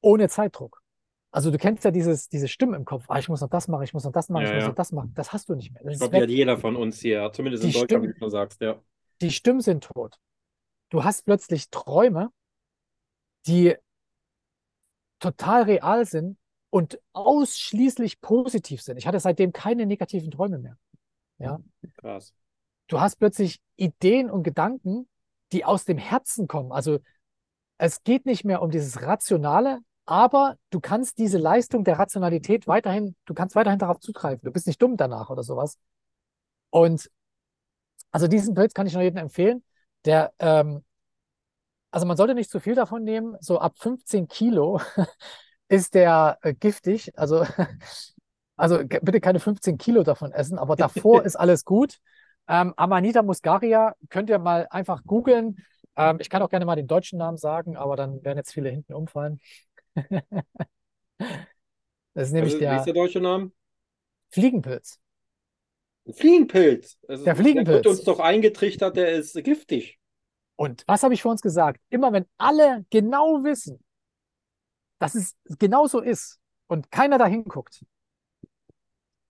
ohne Zeitdruck. Also du kennst ja dieses, diese Stimmen im Kopf, ah, ich muss noch das machen, ich muss noch das machen, ja, ich muss ja. noch das machen. Das hast du nicht mehr. Das ich glaube, hat jeder von uns hier, zumindest die in Deutschland, Stimmen, wie du sagst, ja. Die Stimmen sind tot. Du hast plötzlich Träume, die total real sind und ausschließlich positiv sind. Ich hatte seitdem keine negativen Träume mehr. Ja. Krass du hast plötzlich Ideen und Gedanken, die aus dem Herzen kommen. Also es geht nicht mehr um dieses Rationale, aber du kannst diese Leistung der Rationalität weiterhin, du kannst weiterhin darauf zugreifen. Du bist nicht dumm danach oder sowas. Und also diesen Pilz kann ich nur jedem empfehlen. Der, ähm, also man sollte nicht zu viel davon nehmen. So ab 15 Kilo <laughs> ist der äh, giftig. Also, <laughs> also bitte keine 15 Kilo davon essen, aber davor <laughs> ist alles gut. Ähm, Amanita muscaria könnt ihr mal einfach googeln. Ähm, ich kann auch gerne mal den deutschen Namen sagen, aber dann werden jetzt viele hinten umfallen. <laughs> das ist nämlich Also, wie der ist der deutsche Name? Fliegenpilz. Fliegenpilz. Also, Der Der wird Fliegenpilz. uns doch eingetrichtert, der ist giftig. Und was habe ich vor uns gesagt? Immer wenn alle genau wissen, dass es genau so ist und keiner da hinguckt,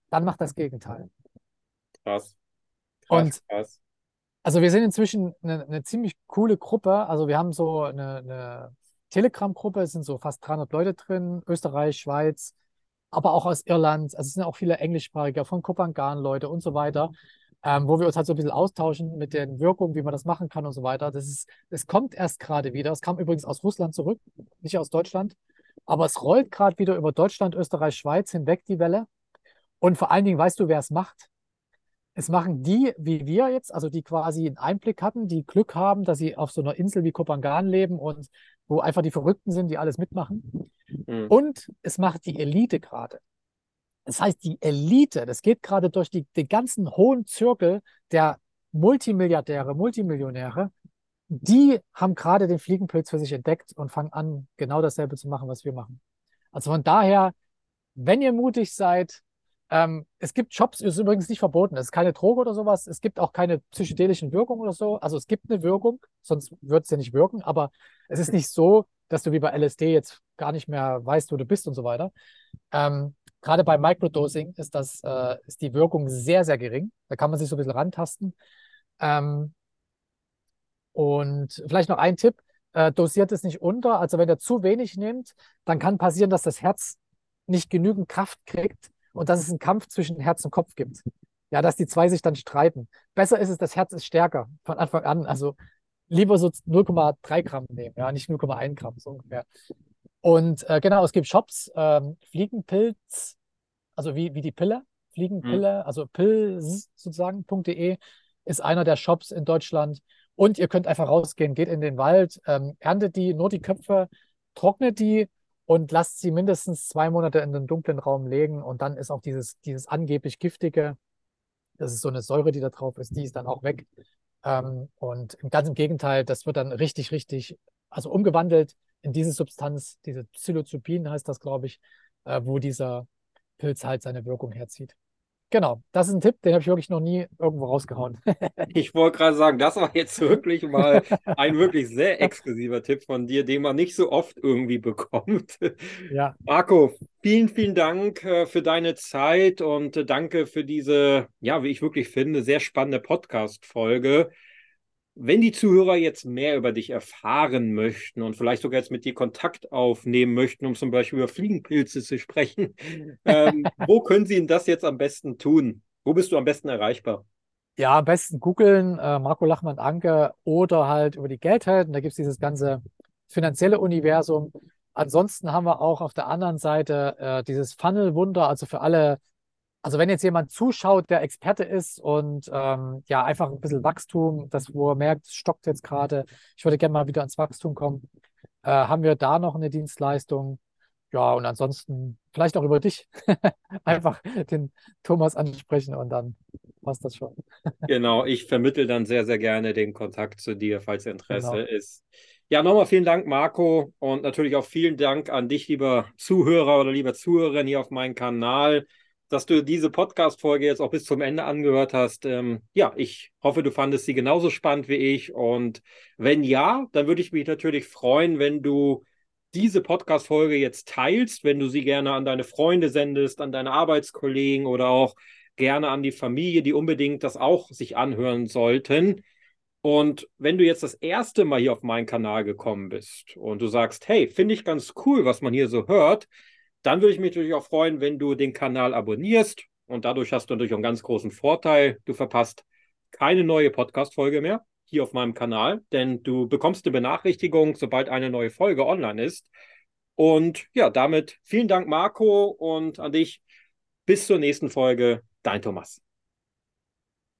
dann macht das Gegenteil. Krass. Krass, Und krass. also wir sind inzwischen eine, eine ziemlich coole Gruppe. Also wir haben so eine, eine Telegram-Gruppe, es sind so fast 300 Leute drin, Österreich, Schweiz, aber auch aus Irland. Also es sind auch viele englischsprachige, von Kopangan Leute und so weiter, ähm, wo wir uns halt so ein bisschen austauschen mit den Wirkungen, wie man das machen kann und so weiter. Das ist, es kommt erst gerade wieder. Es kam übrigens aus Russland zurück, nicht aus Deutschland. Aber es rollt gerade wieder über Deutschland, Österreich, Schweiz hinweg, die Welle. Und vor allen Dingen weißt du, wer es macht? Es machen die, wie wir jetzt, also die quasi einen Einblick hatten, die Glück haben, dass sie auf so einer Insel wie Kopangan leben und wo einfach die Verrückten sind, die alles mitmachen. Hm. Und es macht die Elite gerade. Das heißt, die Elite, das geht gerade durch die, den ganzen hohen Zirkel der Multimilliardäre, Multimillionäre, die haben gerade den Fliegenpilz für sich entdeckt und fangen an, genau dasselbe zu machen, was wir machen. Also von daher, wenn ihr mutig seid, ähm, es gibt Shops, ist übrigens nicht verboten, es ist keine Droge oder sowas, es gibt auch keine psychedelischen Wirkungen oder so. Also es gibt eine Wirkung, sonst würde es ja nicht wirken, aber es ist nicht so, dass du wie bei LSD jetzt gar nicht mehr weißt, wo du bist und so weiter. Ähm, gerade bei Microdosing ist das, äh, ist die Wirkung sehr, sehr gering. Da kann man sich so ein bisschen rantasten. Ähm, und vielleicht noch ein Tipp, äh, dosiert es nicht unter. Also wenn ihr zu wenig nehmt, dann kann passieren, dass das Herz nicht genügend Kraft kriegt und dass es einen Kampf zwischen Herz und Kopf gibt. Ja, dass die zwei sich dann streiten. Besser ist es, das Herz ist stärker von Anfang an. Also lieber so 0,3 Gramm nehmen, ja, nicht 0,1 Gramm, so ungefähr. Und äh, genau, es gibt Shops, ähm, Fliegenpilz, also wie, wie die Pille, Fliegenpille, also pilz sozusagen.de ist einer der Shops in Deutschland. Und ihr könnt einfach rausgehen, geht in den Wald, ähm, erntet die, nur die Köpfe, trocknet die und lasst sie mindestens zwei Monate in den dunklen Raum legen. Und dann ist auch dieses, dieses angeblich giftige, das ist so eine Säure, die da drauf ist, die ist dann auch weg. Ähm, und ganz im Gegenteil, das wird dann richtig, richtig, also umgewandelt in diese Substanz, diese Psilocybin heißt das, glaube ich, äh, wo dieser Pilz halt seine Wirkung herzieht. Genau, das ist ein Tipp, den habe ich wirklich noch nie irgendwo rausgehauen. <laughs> Ich wollte gerade sagen, das war jetzt wirklich mal <laughs> ein wirklich sehr exklusiver Tipp von dir, den man nicht so oft irgendwie bekommt. Ja, Marco, vielen, vielen Dank äh, für deine Zeit und äh, danke für diese, ja, wie ich wirklich finde, sehr spannende Podcast-Folge. Wenn die Zuhörer jetzt mehr über dich erfahren möchten und vielleicht sogar jetzt mit dir Kontakt aufnehmen möchten, um zum Beispiel über Fliegenpilze zu sprechen, <laughs> ähm, wo können sie denn das jetzt am besten tun? Wo bist du am besten erreichbar? ja, am besten googeln, äh, Marco Lachmann Anke oder halt über die Geldhelden. Da gibt es dieses ganze finanzielle Universum. Ansonsten haben wir auch auf der anderen Seite äh, dieses Funnel-Wunder, also für alle, also wenn jetzt jemand zuschaut, der Experte ist und ähm, ja, einfach ein bisschen Wachstum, das, wo er merkt, es stockt jetzt gerade, ich würde gerne mal wieder ans Wachstum kommen, äh, haben wir da noch eine Dienstleistung. Ja, und ansonsten vielleicht auch über dich. <laughs> Einfach den Thomas ansprechen und dann passt das schon. <laughs> Genau, ich vermittle dann sehr, sehr gerne den Kontakt zu dir, falls Interesse Genau. ist. Ja, nochmal vielen Dank, Marco, und natürlich auch vielen Dank an dich, lieber Zuhörer oder lieber Zuhörerin hier auf meinem Kanal, dass du diese Podcast-Folge jetzt auch bis zum Ende angehört hast. Ähm, ja, ich hoffe, du fandest sie genauso spannend wie ich. Und wenn ja, dann würde ich mich natürlich freuen, wenn du diese Podcast-Folge jetzt teilst, wenn du sie gerne an deine Freunde sendest, an deine Arbeitskollegen oder auch gerne an die Familie, die unbedingt das auch sich anhören sollten. Und wenn du jetzt das erste Mal hier auf meinen Kanal gekommen bist und du sagst, hey, finde ich ganz cool, was man hier so hört, dann würde ich mich natürlich auch freuen, wenn du den Kanal abonnierst. Und dadurch hast du natürlich einen ganz großen Vorteil. Du verpasst keine neue Podcast-Folge mehr hier auf meinem Kanal, denn du bekommst eine Benachrichtigung, sobald eine neue Folge online ist. Und ja, damit vielen Dank, Marco, und an dich. Bis zur nächsten Folge. Dein Thomas.